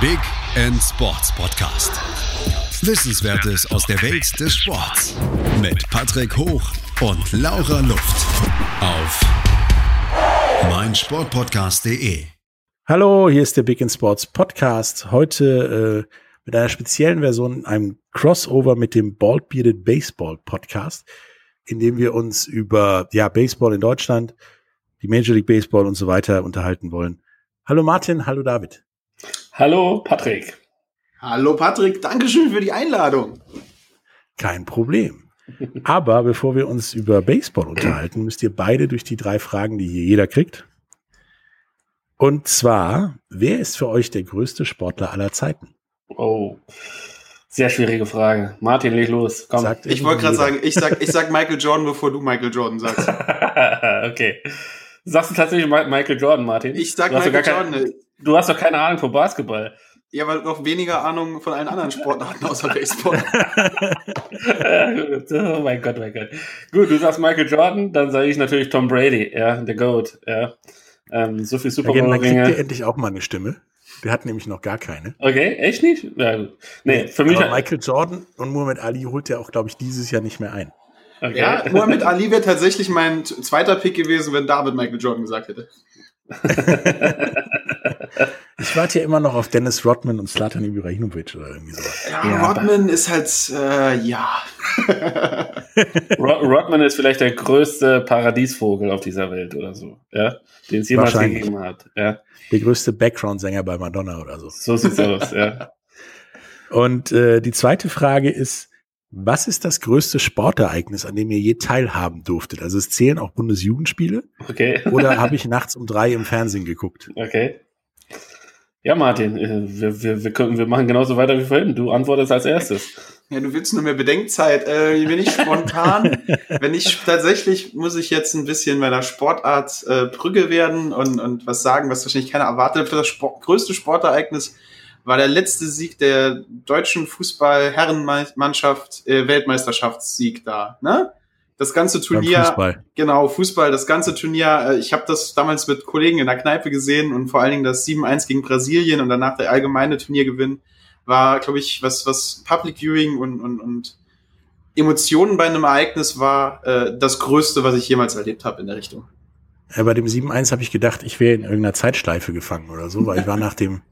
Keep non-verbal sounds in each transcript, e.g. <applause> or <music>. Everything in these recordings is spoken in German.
Big End Sports Podcast. Wissenswertes aus der Welt des Sports mit Patrick Hoch und Laura Luft auf meinsportpodcast.de. Hallo, hier ist der Big End Sports Podcast. Heute äh, mit einer speziellen Version, einem Crossover mit dem Bald Bearded Baseball Podcast, in dem wir uns über ja Baseball in Deutschland, die Major League Baseball und so weiter unterhalten wollen. Hallo Martin, hallo David. Hallo Patrick. Hallo Patrick, Dankeschön für die Einladung. Kein Problem. Aber bevor wir uns über Baseball unterhalten, müsst ihr beide durch die drei Fragen, die hier jeder kriegt. Und zwar, wer ist für euch der größte Sportler aller Zeiten? Oh, sehr schwierige Frage. Martin, leg los. Komm. Sagt ich wollte gerade sagen, ich sag, ich sag Michael Jordan, bevor du Michael Jordan sagst. <laughs> okay. Sagst du tatsächlich Michael Jordan, Martin? Ich sag Michael Jordan. Kein, du hast doch keine Ahnung von Basketball. Ja, aber noch weniger Ahnung von allen anderen Sportarten außer Baseball. <laughs> oh mein Gott, mein Gott. Gut, du sagst Michael Jordan, dann sage ich natürlich Tom Brady, ja, der Goat, ja. Ähm, so viel Super Bowl Dann kriegt ihr endlich auch mal eine Stimme. Wir hatten nämlich noch gar keine. Okay, echt nicht? Ja, gut. Nee, für mich. Aber Michael Jordan und Muhammad Ali holt ja auch, glaube ich, dieses Jahr nicht mehr ein. Okay. Ja, Muhammad Ali wäre tatsächlich mein zweiter Pick gewesen, wenn David Michael Jordan gesagt hätte. <laughs> ich warte ja immer noch auf Dennis Rodman und Slatan Ibrahimovic oder irgendwie sowas. Ja, ja Rodman ist halt, äh, ja. Rodman ist vielleicht der größte Paradiesvogel auf dieser Welt oder so, ja, den es jemals gegeben hat. Ja. Der größte Background-Sänger bei Madonna oder so. So sieht's aus, ja. Und äh, die zweite Frage ist, was ist das größte Sportereignis, an dem ihr je teilhaben durftet? Also es zählen auch Bundesjugendspiele. Okay. <laughs> Oder habe ich nachts um drei im Fernsehen geguckt? Okay. Ja, Martin, äh, wir, wir, wir, können, wir machen genauso weiter wie vorhin. Du antwortest als erstes. <laughs> Ja, du willst nur mehr Bedenkzeit. Äh, wenn ich spontan, <laughs> wenn ich tatsächlich, muss ich jetzt ein bisschen meiner Sportart äh, Brügge werden und, und was sagen, was wahrscheinlich keiner erwartet. Für das Sport, größte Sportereignis war der letzte Sieg der deutschen Fußball-Herrenmannschaft, äh, Weltmeisterschaftssieg da. Ne? Das ganze Turnier, Fußball. genau, Fußball, das ganze Turnier, äh, ich habe das damals mit Kollegen in der Kneipe gesehen und vor allen Dingen das 7-1 gegen Brasilien und danach der allgemeine Turniergewinn war, glaube ich, was, was Public Viewing und, und, und Emotionen bei einem Ereignis war äh, das Größte, was ich jemals erlebt habe in der Richtung. Ja, bei dem 7-1 habe ich gedacht, ich wäre in irgendeiner Zeitschleife gefangen oder so, weil ich war nach dem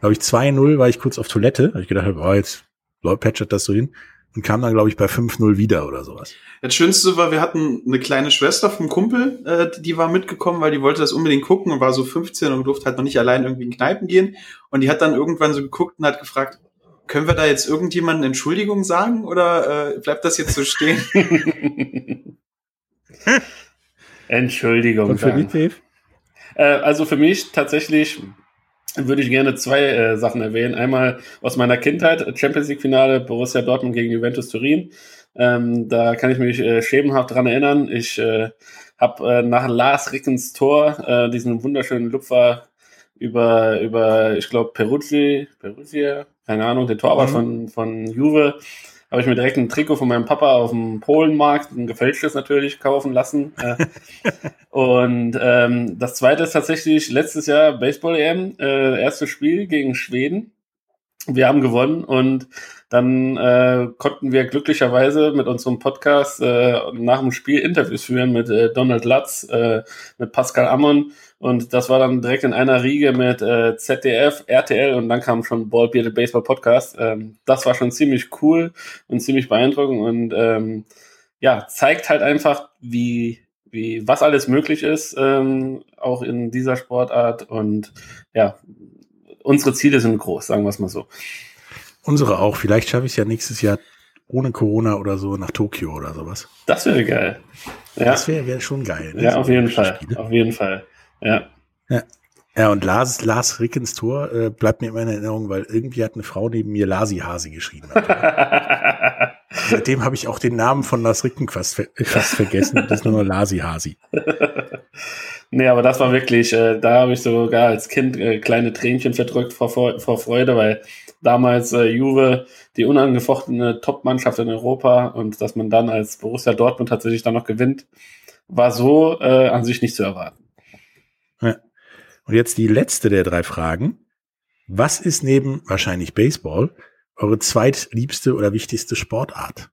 glaube ich, 2-0 war ich kurz auf Toilette. Hab ich gedacht, oh, jetzt patchert das so hin. Und kam dann, glaube ich, bei 5-0 wieder oder sowas. Das Schönste war, wir hatten eine kleine Schwester vom Kumpel, äh, die war mitgekommen, weil die wollte das unbedingt gucken und war so 15 und durfte halt noch nicht allein irgendwie in Kneipen gehen. Und die hat dann irgendwann so geguckt und hat gefragt, können wir da jetzt irgendjemanden Entschuldigung sagen oder äh, bleibt das jetzt so stehen? <laughs> <laughs> Entschuldigung. Und für dich, äh, Also für mich tatsächlich würde ich gerne zwei äh, Sachen erwähnen. Einmal aus meiner Kindheit, Champions League Finale Borussia Dortmund gegen Juventus Turin. Ähm, da kann ich mich äh, schemenhaft dran erinnern. Ich äh, habe äh, nach Lars Rickens Tor äh, diesen wunderschönen Lupfer über, über ich glaube, Peruzzi, Peruzzi, keine Ahnung, der Torwart mhm. von, von Juve, habe ich mir direkt ein Trikot von meinem Papa auf dem Polenmarkt, ein gefälschtes natürlich, kaufen lassen. Äh, <laughs> und ähm, das zweite ist tatsächlich letztes Jahr Baseball-EM, äh, erstes Spiel gegen Schweden. Wir haben gewonnen und dann äh, konnten wir glücklicherweise mit unserem Podcast äh, nach dem Spiel Interviews führen mit äh, Donald Latz, äh, mit Pascal Ammon und das war dann direkt in einer Riege mit äh, ZDF, RTL und dann kam schon Ball Bearded Baseball Podcast. Ähm, das war schon ziemlich cool und ziemlich beeindruckend und ähm, ja, zeigt halt einfach, wie, wie was alles möglich ist, ähm, auch in dieser Sportart. Und ja, unsere Ziele sind groß, sagen wir es mal so. Unsere auch. Vielleicht schaffe ich es ja nächstes Jahr ohne Corona oder so nach Tokio oder sowas. Das wäre geil. Ja. Das wäre wär schon geil. Ne? Ja, auf jeden Fall. Spiele. Auf jeden Fall. Ja. Ja. Ja, und Lars, Lars Rickens Tor äh, bleibt mir immer in Erinnerung, weil irgendwie hat eine Frau neben mir Lasi Hasi geschrieben. <laughs> Seitdem habe ich auch den Namen von Lars Ricken fast, fast vergessen. Das ist nur noch Lasi Hasi. <laughs> nee, aber das war wirklich, äh, da habe ich sogar als Kind äh, kleine Tränchen verdrückt vor, vor Freude, weil damals äh, Juve die unangefochtene Top-Mannschaft in Europa und dass man dann als Borussia Dortmund tatsächlich dann noch gewinnt, war so äh, an sich nicht zu erwarten. Und jetzt die letzte der drei Fragen. Was ist neben wahrscheinlich Baseball eure zweitliebste oder wichtigste Sportart?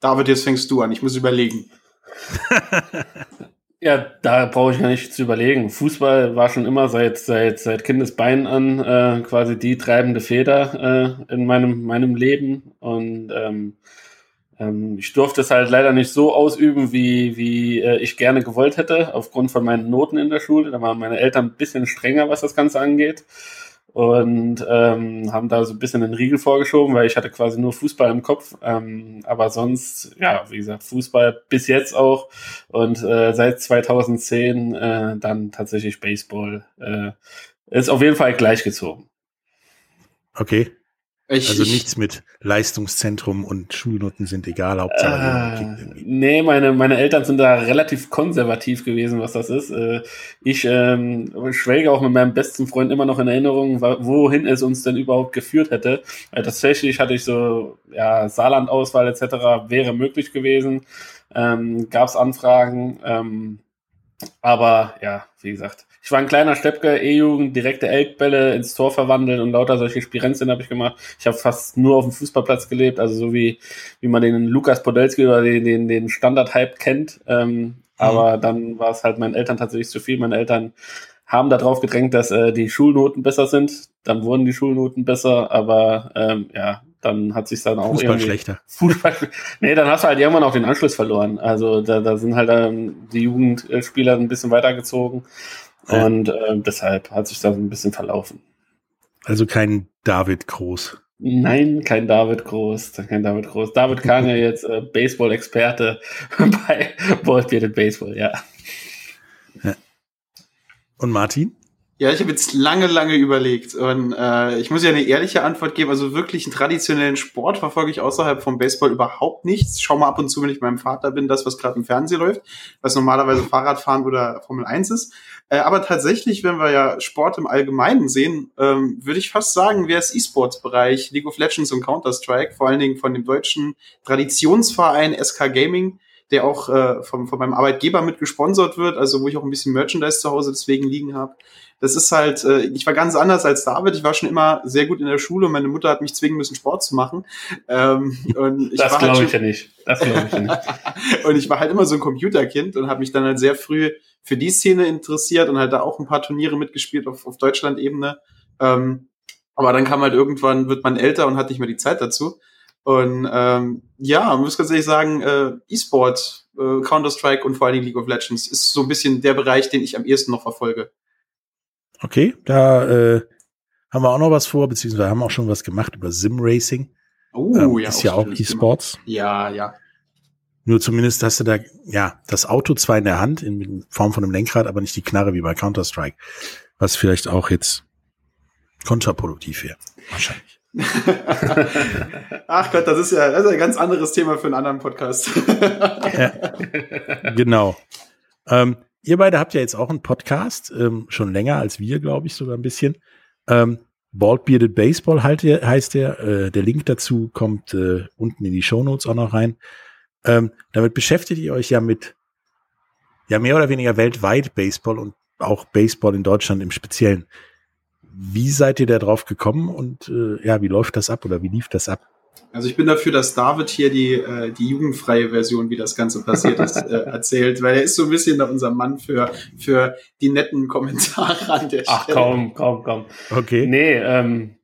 David, jetzt fängst du an. Ich muss überlegen. <laughs> ja, da brauche ich gar nicht zu überlegen. Fußball war schon immer seit seit seit Kindesbeinen an äh, quasi die treibende Feder äh, in meinem meinem Leben und ähm, ähm, ich durfte es halt leider nicht so ausüben, wie, wie äh, ich gerne gewollt hätte, aufgrund von meinen Noten in der Schule. Da waren meine Eltern ein bisschen strenger, was das Ganze angeht. Und ähm, haben da so ein bisschen den Riegel vorgeschoben, weil ich hatte quasi nur Fußball im Kopf. Ähm, aber sonst, ja, wie gesagt, Fußball bis jetzt auch. Und äh, seit 2010 äh, dann tatsächlich Baseball. Äh, ist auf jeden Fall gleichgezogen. Okay. Ich, also nichts mit Leistungszentrum und Schulnoten sind egal, Hauptsache. Äh, nee, meine, meine Eltern sind da relativ konservativ gewesen, was das ist. Äh, ich ähm, schwelge auch mit meinem besten Freund immer noch in Erinnerung, wohin es uns denn überhaupt geführt hätte. Weil tatsächlich hatte ich so, ja, Saarland-Auswahl etc. wäre möglich gewesen. Ähm, Gab es Anfragen. Ähm, aber ja, wie gesagt, ich war ein kleiner Steppke, E-Jugend, direkte Elkbälle ins Tor verwandeln und lauter solche Spirenzien habe ich gemacht. Ich habe fast nur auf dem Fußballplatz gelebt, also so wie, wie man den Lukas Podolski oder den, den, den Standard-Hype kennt. Ähm, mhm. Aber dann war es halt meinen Eltern tatsächlich zu viel. Meine Eltern haben darauf gedrängt, dass äh, die Schulnoten besser sind. Dann wurden die Schulnoten besser, aber ähm, ja, dann hat sich dann auch Fußball schlechter. <laughs> Fußball, nee, dann hast du halt irgendwann auch den Anschluss verloren. Also da, da sind halt ähm, die Jugendspieler ein bisschen weitergezogen und äh, deshalb hat sich das ein bisschen verlaufen. Also kein David Groß. Nein, kein David Groß, kein David Groß. David <laughs> Kahn ja jetzt äh, Baseball-Experte <laughs> bei Ball Baseball, ja. ja. Und Martin? Ja, ich habe jetzt lange, lange überlegt und äh, ich muss ja eine ehrliche Antwort geben. Also wirklich einen traditionellen Sport verfolge ich außerhalb vom Baseball überhaupt nichts. Schau mal ab und zu, wenn ich beim Vater bin, das, was gerade im Fernsehen läuft, was normalerweise Fahrradfahren oder Formel 1 ist. Äh, aber tatsächlich, wenn wir ja Sport im Allgemeinen sehen, ähm, würde ich fast sagen, wäre es E-Sports-Bereich, League of Legends und Counter-Strike, vor allen Dingen von dem deutschen Traditionsverein SK Gaming der auch äh, vom, von meinem Arbeitgeber mit gesponsert wird, also wo ich auch ein bisschen Merchandise zu Hause deswegen liegen habe das ist halt, äh, ich war ganz anders als David. Ich war schon immer sehr gut in der Schule und meine Mutter hat mich zwingen müssen, Sport zu machen. Ähm, und ich das glaube halt ich ja nicht. Das glaube ich ja nicht. <laughs> und ich war halt immer so ein Computerkind und habe mich dann halt sehr früh für die Szene interessiert und halt da auch ein paar Turniere mitgespielt auf, auf Deutschland-Ebene. Ähm, aber dann kam halt irgendwann, wird man älter und hat nicht mehr die Zeit dazu. Und ähm, ja, muss ganz ehrlich sagen, äh, E-Sport, äh, Counter-Strike und vor allen Dingen League of Legends ist so ein bisschen der Bereich, den ich am ehesten noch verfolge. Okay, da äh, haben wir auch noch was vor, beziehungsweise haben auch schon was gemacht über Sim Racing. Oh, ähm, ja. Ist ja auch E-Sports. Ja, ja. Nur zumindest hast du da, ja, das Auto zwar in der Hand, in Form von einem Lenkrad, aber nicht die Knarre wie bei Counter-Strike. Was vielleicht auch jetzt kontraproduktiv wäre. Wahrscheinlich. <laughs> Ach Gott, das ist ja das ist ein ganz anderes Thema für einen anderen Podcast. ja, genau. Ähm, Ihr beide habt ja jetzt auch einen Podcast, ähm, schon länger als wir, glaube ich, sogar ein bisschen. Ähm, Bald Bearded Baseball halt, heißt der. Äh, der Link dazu kommt äh, unten in die Show Notes auch noch rein. Ähm, damit beschäftigt ihr euch ja mit ja mehr oder weniger weltweit Baseball und auch Baseball in Deutschland im Speziellen. Wie seid ihr da drauf gekommen und äh, ja, wie läuft das ab oder wie lief das ab? Also ich bin dafür, dass David hier die, äh, die jugendfreie Version, wie das Ganze passiert ist, <laughs> äh, erzählt, weil er ist so ein bisschen unser Mann für, für die netten Kommentare an der Ach, Stelle. Ach kaum, kaum, kaum. Okay. Nee, ähm,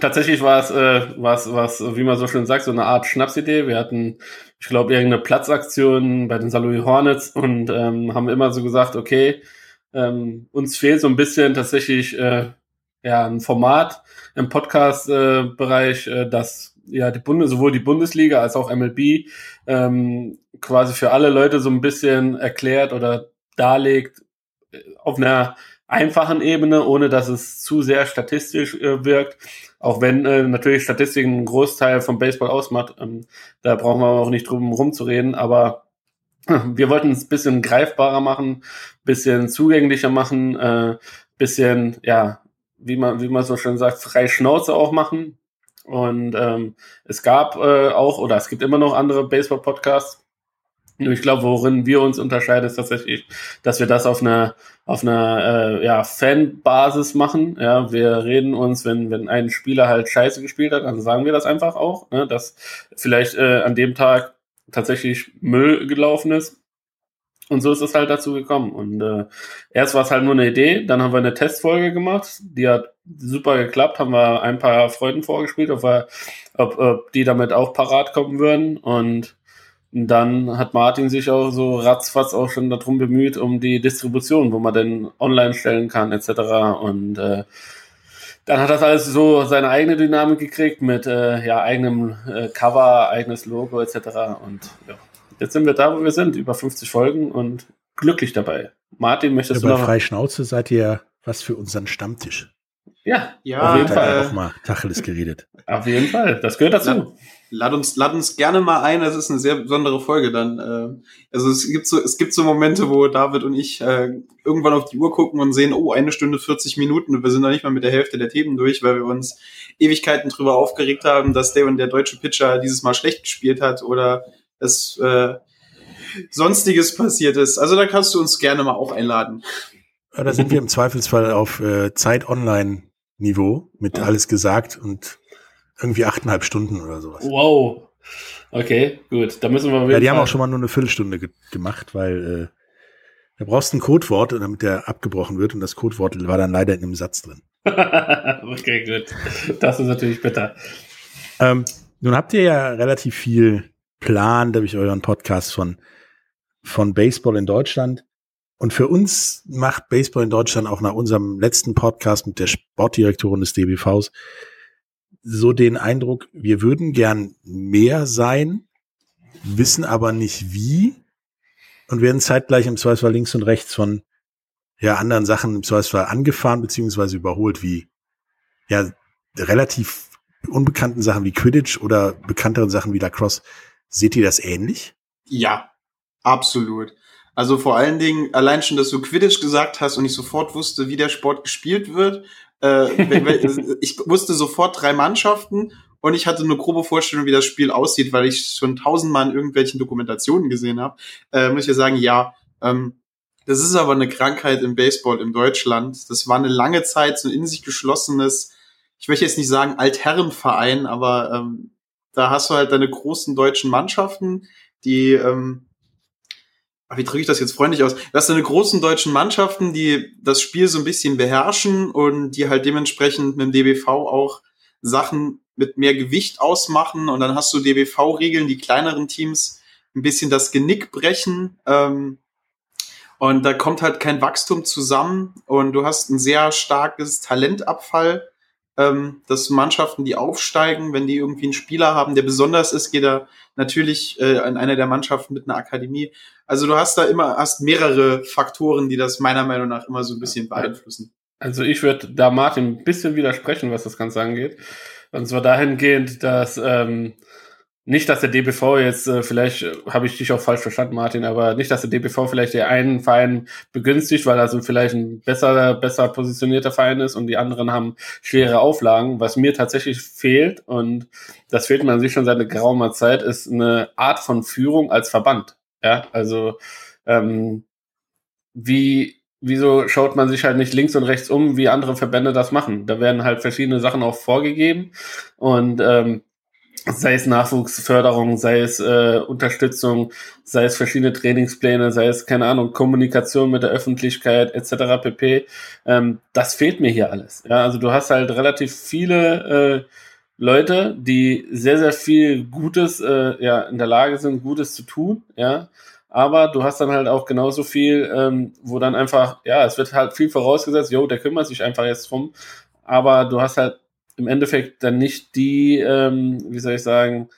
tatsächlich war es, äh, was, was, wie man so schön sagt, so eine Art Schnapsidee. Wir hatten, ich glaube, irgendeine Platzaktion bei den St. Hornets und ähm, haben immer so gesagt, okay, ähm, uns fehlt so ein bisschen tatsächlich äh, ja ein Format im Podcast-Bereich, äh, äh, das ja die Bundes sowohl die Bundesliga als auch MLB ähm, quasi für alle Leute so ein bisschen erklärt oder darlegt äh, auf einer einfachen Ebene, ohne dass es zu sehr statistisch äh, wirkt. Auch wenn äh, natürlich Statistik einen Großteil vom Baseball ausmacht, ähm, da brauchen wir auch nicht drum rumzureden, aber <laughs> wir wollten es ein bisschen greifbarer machen, bisschen zugänglicher machen, äh, bisschen, ja, wie man, wie man so schön sagt, frei Schnauze auch machen. Und ähm, es gab äh, auch, oder es gibt immer noch andere Baseball-Podcasts. Ich glaube, worin wir uns unterscheiden, ist tatsächlich, dass wir das auf einer auf einer äh, ja, Fanbasis machen. Ja, wir reden uns, wenn wenn ein Spieler halt Scheiße gespielt hat, dann sagen wir das einfach auch, ne, dass vielleicht äh, an dem Tag tatsächlich Müll gelaufen ist. Und so ist es halt dazu gekommen. Und äh, erst war es halt nur eine Idee, dann haben wir eine Testfolge gemacht, die hat super geklappt, haben wir ein paar Freunden vorgespielt, ob, wir, ob, ob die damit auch parat kommen würden. Und dann hat Martin sich auch so ratzfatz auch schon darum bemüht, um die Distribution, wo man denn online stellen kann, etc. Und äh, dann hat das alles so seine eigene Dynamik gekriegt mit äh, ja, eigenem äh, Cover, eigenes Logo etc. Und ja, jetzt sind wir da, wo wir sind, über 50 Folgen und glücklich dabei. Martin, möchtest ja, du bei noch? Freischnauze seid ihr was für unseren Stammtisch. Ja, Ja, auf jeden Da Fall. hat auch mal Tacheles geredet. Auf jeden Fall. Das gehört dazu. Lad uns, lad uns gerne mal ein. Das ist eine sehr besondere Folge dann. äh, Also es gibt so, es gibt so Momente, wo David und ich äh, irgendwann auf die Uhr gucken und sehen, oh, eine Stunde 40 Minuten und wir sind noch nicht mal mit der Hälfte der Themen durch, weil wir uns Ewigkeiten drüber aufgeregt haben, dass der und der deutsche Pitcher dieses Mal schlecht gespielt hat oder es äh, sonstiges passiert ist. Also da kannst du uns gerne mal auch einladen. Ja, da sind wir im Zweifelsfall auf äh, Zeit-Online-Niveau mit alles gesagt und irgendwie achteinhalb Stunden oder sowas. Wow. Okay, gut. Da müssen wir Ja, die haben Fall- auch schon mal nur eine Viertelstunde ge gemacht, weil äh, da brauchst du ein Codewort, damit der abgebrochen wird und das Codewort war dann leider in einem Satz drin. <laughs> okay, gut. Das ist natürlich bitter. Ähm, nun habt ihr ja relativ viel Plan durch euren Podcast von, von Baseball in Deutschland. Und für uns macht Baseball in Deutschland auch nach unserem letzten Podcast mit der Sportdirektorin des DBVs so den Eindruck, wir würden gern mehr sein, wissen aber nicht wie und werden zeitgleich im Zweifelsfall links und rechts von ja anderen Sachen im Zweifelsfall angefahren beziehungsweise überholt, wie ja relativ unbekannten Sachen wie Quidditch oder bekannteren Sachen wie Lacrosse. Seht ihr das ähnlich? Ja, absolut. Also vor allen Dingen, allein schon, dass du Quidditch gesagt hast und ich sofort wusste, wie der Sport gespielt wird. Äh, <laughs> ich wusste sofort drei Mannschaften und ich hatte eine grobe Vorstellung, wie das Spiel aussieht, weil ich schon tausendmal in irgendwelchen Dokumentationen gesehen habe. Äh, muss ich ja sagen, ja. Ähm, das ist aber eine Krankheit im Baseball in Deutschland. Das war eine lange Zeit so ein in sich geschlossenes, ich möchte jetzt nicht sagen Altherrenverein, aber ähm, da hast du halt deine großen deutschen Mannschaften, die, ähm, wie drücke ich das jetzt freundlich aus? Das sind deine großen deutschen Mannschaften, die das Spiel so ein bisschen beherrschen und die halt dementsprechend mit dem DBV auch Sachen mit mehr Gewicht ausmachen und dann hast du DBV-Regeln, die kleineren Teams ein bisschen das Genick brechen. Ähm, und da kommt halt kein Wachstum zusammen und du hast ein sehr starkes Talentabfall, ähm, dass Mannschaften, die aufsteigen, wenn die irgendwie einen Spieler haben, der besonders ist, geht er natürlich äh, in einer der Mannschaften mit einer Akademie. Also du hast da immer hast mehrere Faktoren, die das meiner Meinung nach immer so ein bisschen beeinflussen. Also ich würde da Martin ein bisschen widersprechen, was das Ganze angeht. Und zwar dahingehend, dass ähm, nicht, dass der DBV jetzt, äh, vielleicht äh, habe ich dich auch falsch verstanden, Martin, aber nicht, dass der DBV vielleicht der einen Verein begünstigt, weil er so vielleicht ein besser, besser positionierter Verein ist und die anderen haben schwere Auflagen. Was mir tatsächlich fehlt, und das fehlt mir an sich schon seit geraumer Zeit, ist eine Art von Führung als Verband. Ja, also ähm, wie wieso schaut man sich halt nicht links und rechts um, wie andere Verbände das machen? Da werden halt verschiedene Sachen auch vorgegeben und ähm, sei es Nachwuchsförderung, sei es äh, Unterstützung, sei es verschiedene Trainingspläne, sei es, keine Ahnung, Kommunikation mit der Öffentlichkeit etc. pp. Ähm, das fehlt mir hier alles. Ja, also du hast halt relativ viele äh, Leute, die sehr, sehr viel Gutes äh, ja, in der Lage sind, Gutes zu tun, ja, aber du hast dann halt auch genauso viel, ähm, wo dann einfach, ja, es wird halt viel vorausgesetzt, jo, der kümmert sich einfach jetzt drum, aber du hast halt im Endeffekt dann nicht die, ähm, wie soll ich sagen,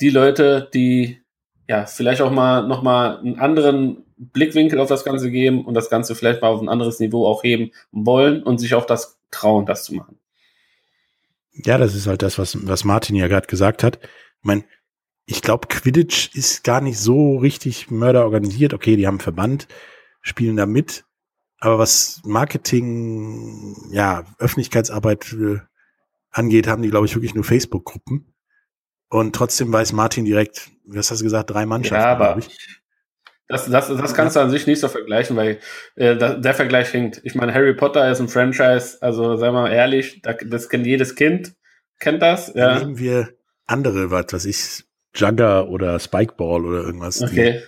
die Leute, die ja vielleicht auch mal noch mal einen anderen Blickwinkel auf das Ganze geben und das Ganze vielleicht mal auf ein anderes Niveau auch heben wollen und sich auch das trauen, das zu machen. Ja, das ist halt das, was, was Martin ja gerade gesagt hat. Ich meine, ich glaube, Quidditch ist gar nicht so richtig mörderorganisiert. Okay, die haben Verband, spielen da mit. Aber was Marketing, ja, Öffentlichkeitsarbeit angeht, haben die, glaube ich, wirklich nur Facebook-Gruppen. Und trotzdem weiß Martin direkt, was hast du gesagt, drei Mannschaften, Ja, aber- glaub ich. Das, das, das kannst du an sich nicht so vergleichen, weil äh, der Vergleich hinkt. Ich meine, Harry Potter ist ein Franchise, also wir mal ehrlich, das kennt jedes Kind, kennt das. Ja. Dann nehmen wir andere, was weiß ich, Jugger oder Spikeball oder irgendwas. Okay.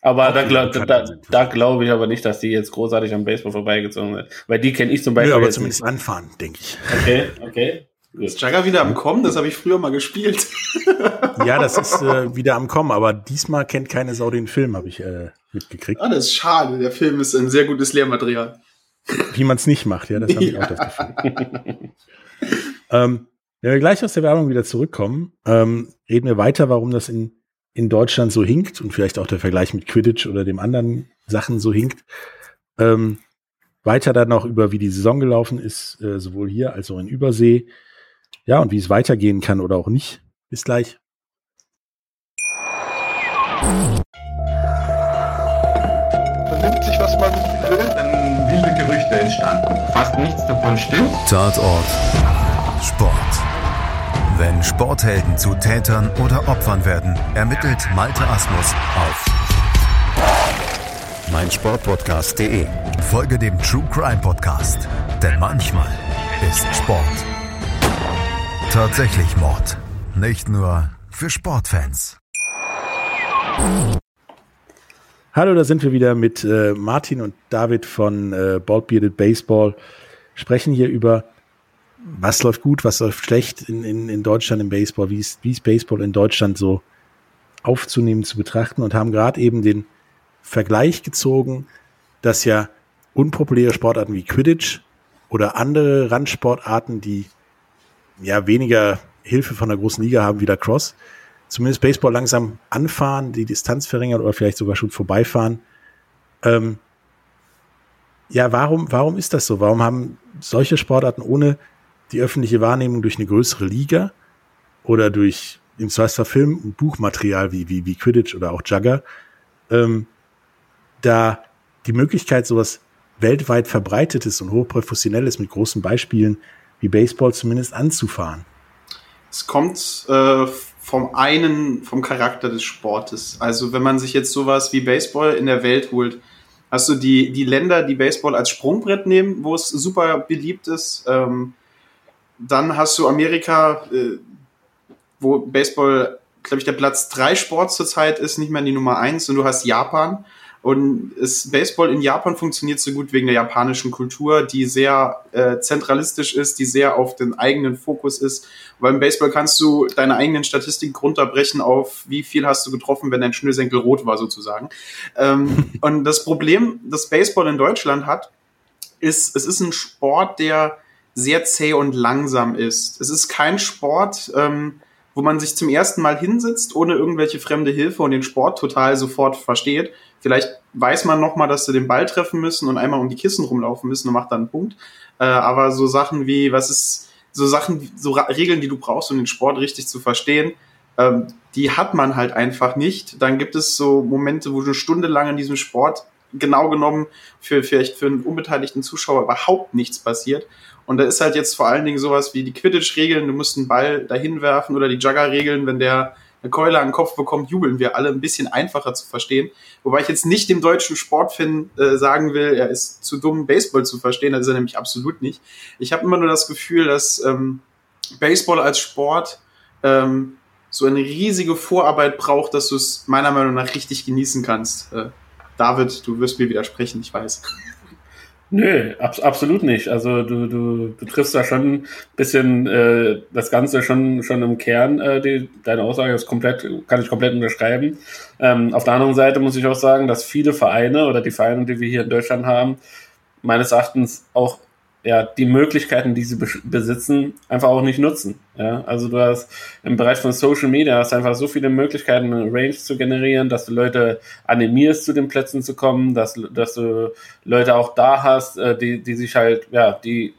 Aber da, glaub, da, da glaube ich aber nicht, dass die jetzt großartig am Baseball vorbeigezogen sind. Weil die kenne ich zum Beispiel. Ja, aber zumindest nicht. anfahren, denke ich. Okay, okay. Ist Jagger wieder am Kommen? Das habe ich früher mal gespielt. <laughs> ja, das ist äh, wieder am Kommen, aber diesmal kennt keine Sau den Film, habe ich äh, mitgekriegt. Ah, das ist schade. Der Film ist ein sehr gutes Lehrmaterial. Wie man es nicht macht, ja, das habe ich ja. <laughs> auch das Gefühl. ähm, wenn wir gleich aus der Werbung wieder zurückkommen, ähm, reden wir weiter, warum das in, in Deutschland so hinkt und vielleicht auch der Vergleich mit Quidditch oder dem anderen Sachen so hinkt. Ähm, weiter dann noch über, wie die Saison gelaufen ist, äh, sowohl hier als auch in Übersee. Ja, und wie es weitergehen kann oder auch nicht. Bis gleich. Vernimmt sich, was man will, dann wilde Gerüchte entstanden. Fast nichts davon stimmt. Tatort. Sport. Wenn Sporthelden zu Tätern oder Opfern werden, ermittelt Malte Asmus auf meinsportpodcast.de. Folge dem True Crime Podcast, denn manchmal ist Sport tatsächlich Mord. Nicht nur für Sportfans. Hallo, da sind wir wieder mit äh, Martin und David von äh, Bald Bearded Baseball. Sprechen hier über was läuft gut, was läuft schlecht in, in, in Deutschland im Baseball, wie ist, wie ist Baseball in Deutschland so aufzunehmen, zu betrachten und haben gerade eben den Vergleich gezogen, dass ja unpopuläre Sportarten wie Quidditch oder andere Randsportarten, die ja weniger Hilfe von der großen Liga haben wie der Cross, zumindest Baseball langsam anfahren, die Distanz verringern oder vielleicht sogar schon vorbeifahren. Ähm, ja, warum, warum ist das so? Warum haben solche Sportarten ohne die öffentliche Wahrnehmung durch eine größere Liga oder durch im Zweifelsfall Film- und Buchmaterial wie, wie, wie Quidditch oder auch Jugger, ähm, da die Möglichkeit, sowas weltweit verbreitetes und hochprofessionelles mit großen Beispielen wie Baseball zumindest anzufahren? Es kommt äh, vom einen, vom Charakter des Sportes. Also wenn man sich jetzt sowas wie Baseball in der Welt holt, hast du die, die Länder, die Baseball als Sprungbrett nehmen, wo es super beliebt ist. Ähm, dann hast du Amerika, äh, wo Baseball, glaube ich, der Platz drei Sport zurzeit ist, nicht mehr die Nummer eins. Und du hast Japan. Und es, Baseball in Japan funktioniert so gut wegen der japanischen Kultur, die sehr äh, zentralistisch ist, die sehr auf den eigenen Fokus ist. Weil im Baseball kannst du deine eigenen Statistiken runterbrechen auf, wie viel hast du getroffen, wenn dein Schnürsenkel rot war, sozusagen. Ähm, <laughs> und das Problem, das Baseball in Deutschland hat, ist, es ist ein Sport, der sehr zäh und langsam ist. Es ist kein Sport, ähm, wo man sich zum ersten Mal hinsetzt, ohne irgendwelche fremde Hilfe und den Sport total sofort versteht. Vielleicht weiß man nochmal, dass sie den Ball treffen müssen und einmal um die Kissen rumlaufen müssen und macht dann einen Punkt. Äh, aber so Sachen wie, was ist, so Sachen, so Regeln, die du brauchst, um den Sport richtig zu verstehen, ähm, die hat man halt einfach nicht. Dann gibt es so Momente, wo du eine Stunde lang in diesem Sport genau genommen für vielleicht für einen unbeteiligten Zuschauer überhaupt nichts passiert. Und da ist halt jetzt vor allen Dingen sowas wie die Quidditch-Regeln, du musst einen Ball dahin werfen oder die Jugger-Regeln, wenn der eine Keule an den Kopf bekommt, jubeln wir alle ein bisschen einfacher zu verstehen. Wobei ich jetzt nicht dem deutschen Sportfan äh, sagen will, er ist zu dumm, Baseball zu verstehen, das ist er nämlich absolut nicht. Ich habe immer nur das Gefühl, dass ähm, Baseball als Sport ähm, so eine riesige Vorarbeit braucht, dass du es meiner Meinung nach richtig genießen kannst. Äh, David, du wirst mir widersprechen, ich weiß. Nö, ab, absolut nicht. Also du, du, du triffst da schon ein bisschen äh, das Ganze schon, schon im Kern. Äh, die, deine Aussage ist komplett, kann ich komplett unterschreiben. Ähm, auf der anderen Seite muss ich auch sagen, dass viele Vereine oder die Vereine, die wir hier in Deutschland haben, meines Erachtens auch ja, die Möglichkeiten, die sie besitzen, einfach auch nicht nutzen. Ja, also du hast im Bereich von Social Media hast einfach so viele Möglichkeiten, eine Range zu generieren, dass du Leute animierst, zu den Plätzen zu kommen, dass, dass du Leute auch da hast, äh, die, die sich halt, ja, die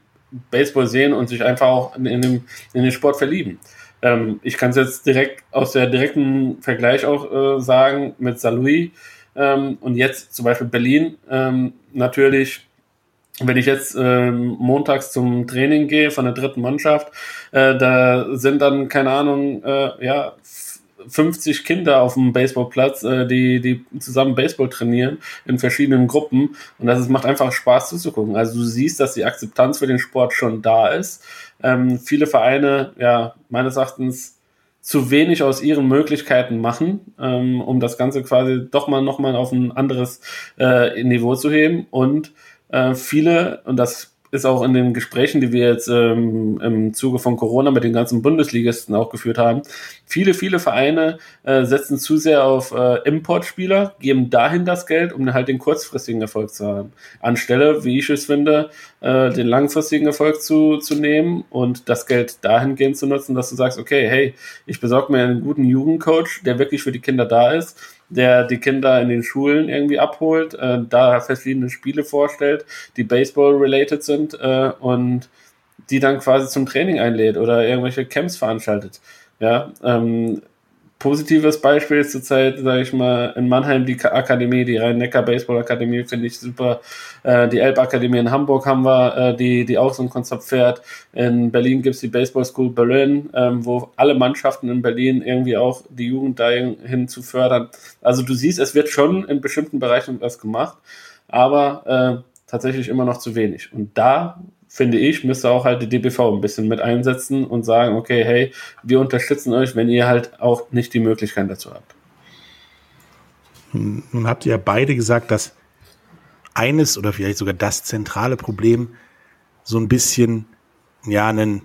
Baseball sehen und sich einfach auch in, in, dem, in den Sport verlieben. Ähm, ich kann es jetzt direkt aus der direkten Vergleich auch äh, sagen mit Salui ähm, und jetzt zum Beispiel Berlin ähm, natürlich wenn ich jetzt ähm, montags zum Training gehe von der dritten Mannschaft, äh, da sind dann, keine Ahnung, äh, ja, 50 Kinder auf dem Baseballplatz, äh, die, die zusammen Baseball trainieren in verschiedenen Gruppen. Und das ist, macht einfach Spaß zuzugucken. Also du siehst, dass die Akzeptanz für den Sport schon da ist. Ähm, viele Vereine, ja, meines Erachtens zu wenig aus ihren Möglichkeiten machen, ähm, um das Ganze quasi doch mal nochmal auf ein anderes äh, Niveau zu heben. Und äh, viele, und das ist auch in den Gesprächen, die wir jetzt ähm, im Zuge von Corona mit den ganzen Bundesligisten auch geführt haben, viele, viele Vereine äh, setzen zu sehr auf äh, Importspieler, geben dahin das Geld, um halt den kurzfristigen Erfolg zu haben. Anstelle, wie ich es finde, äh, den langfristigen Erfolg zu, zu nehmen und das Geld dahingehend zu nutzen, dass du sagst, okay, hey, ich besorge mir einen guten Jugendcoach, der wirklich für die Kinder da ist der die Kinder in den Schulen irgendwie abholt, äh, da verschiedene Spiele vorstellt, die Baseball-related sind äh, und die dann quasi zum Training einlädt oder irgendwelche Camps veranstaltet. Ja, ähm, positives Beispiel ist zurzeit, sage ich mal, in Mannheim die Akademie, die Rhein-Neckar-Baseball-Akademie finde ich super. Äh, die Elb-Akademie in Hamburg haben wir, äh, die, die auch so ein Konzept fährt. In Berlin gibt's die Baseball School Berlin, ähm, wo alle Mannschaften in Berlin irgendwie auch die Jugend dahin zu fördern. Also du siehst, es wird schon in bestimmten Bereichen was gemacht, aber äh, tatsächlich immer noch zu wenig. Und da finde ich, müsste auch halt die DBV ein bisschen mit einsetzen und sagen, okay, hey, wir unterstützen euch, wenn ihr halt auch nicht die Möglichkeit dazu habt. Nun habt ihr ja beide gesagt, dass eines oder vielleicht sogar das zentrale Problem so ein bisschen, ja, einen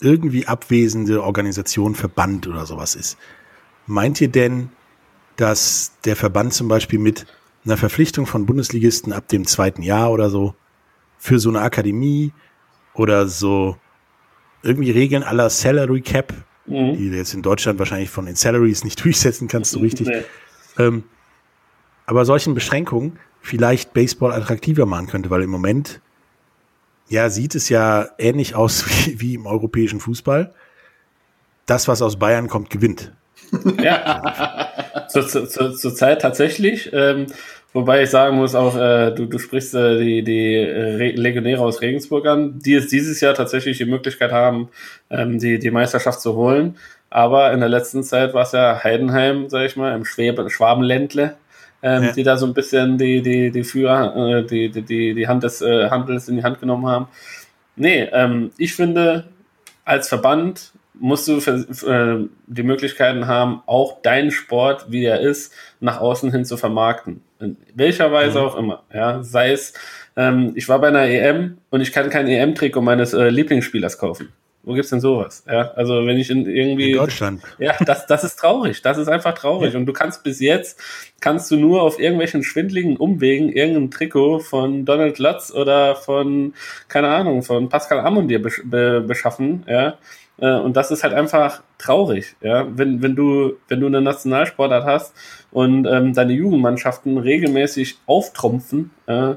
irgendwie abwesende Organisation, Verband oder sowas ist. Meint ihr denn, dass der Verband zum Beispiel mit einer Verpflichtung von Bundesligisten ab dem zweiten Jahr oder so für so eine Akademie oder so irgendwie Regeln aller Salary Cap, mhm. die du jetzt in Deutschland wahrscheinlich von den Salaries nicht <laughs> durchsetzen kannst, so richtig. Nee. Ähm, aber solchen Beschränkungen vielleicht Baseball attraktiver machen könnte, weil im Moment ja sieht es ja ähnlich aus <laughs> wie, wie im europäischen Fußball. Das, was aus Bayern kommt, gewinnt. Ja, <laughs> zur, zur, zur Zeit tatsächlich. Ähm, Wobei ich sagen muss, auch äh, du, du sprichst äh, die, die Legionäre aus Regensburg an, die es dieses Jahr tatsächlich die Möglichkeit haben, ähm, die, die Meisterschaft zu holen. Aber in der letzten Zeit war es ja Heidenheim, sag ich mal, im Schwäbe, Schwabenländle, ähm, ja. die da so ein bisschen die, die, die Führer, äh, die, die, die, die Hand des äh, Handels in die Hand genommen haben. Nee, ähm, ich finde, als Verband musst du für, äh, die Möglichkeiten haben, auch deinen Sport, wie er ist, nach außen hin zu vermarkten. In welcher Weise mhm. auch immer. Ja, sei es, ähm, ich war bei einer EM und ich kann kein EM-Trikot meines äh, Lieblingsspielers kaufen. Wo gibt's denn sowas? Ja, also wenn ich in irgendwie in Deutschland. Ja, das das ist traurig. Das ist einfach traurig. Und du kannst bis jetzt kannst du nur auf irgendwelchen schwindligen Umwegen irgendein Trikot von Donald Lutz oder von keine Ahnung von Pascal Amundir besch be beschaffen. Ja, äh, und das ist halt einfach traurig, ja. Wenn, wenn du, wenn du eine Nationalsportart hast und ähm, deine Jugendmannschaften regelmäßig auftrumpfen äh,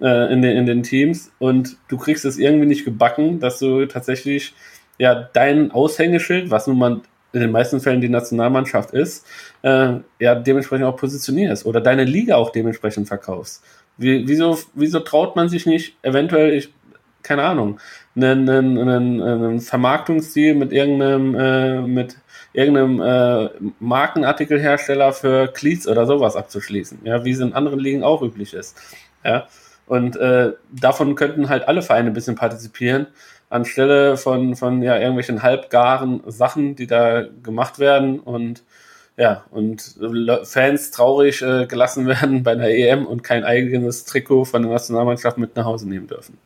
äh, in, den, in den Teams und du kriegst es irgendwie nicht gebacken, dass du tatsächlich ja dein Aushängeschild, was nun mal in den meisten Fällen die Nationalmannschaft ist, äh, ja dementsprechend auch positionierst oder deine Liga auch dementsprechend verkaufst. Wie, wieso, wieso traut man sich nicht eventuell, ich, keine Ahnung, einen, einen, einen, Vermarktungsstil mit irgendeinem, äh, mit irgendeinem äh, Markenartikelhersteller für Cleats oder sowas abzuschließen, ja, wie es in anderen Ligen auch üblich ist. Ja. Und äh, davon könnten halt alle Vereine ein bisschen partizipieren, anstelle von, von ja, irgendwelchen halbgaren Sachen, die da gemacht werden und ja, und Fans traurig äh, gelassen <laughs> werden bei einer EM und kein eigenes Trikot von der Nationalmannschaft mit nach Hause nehmen dürfen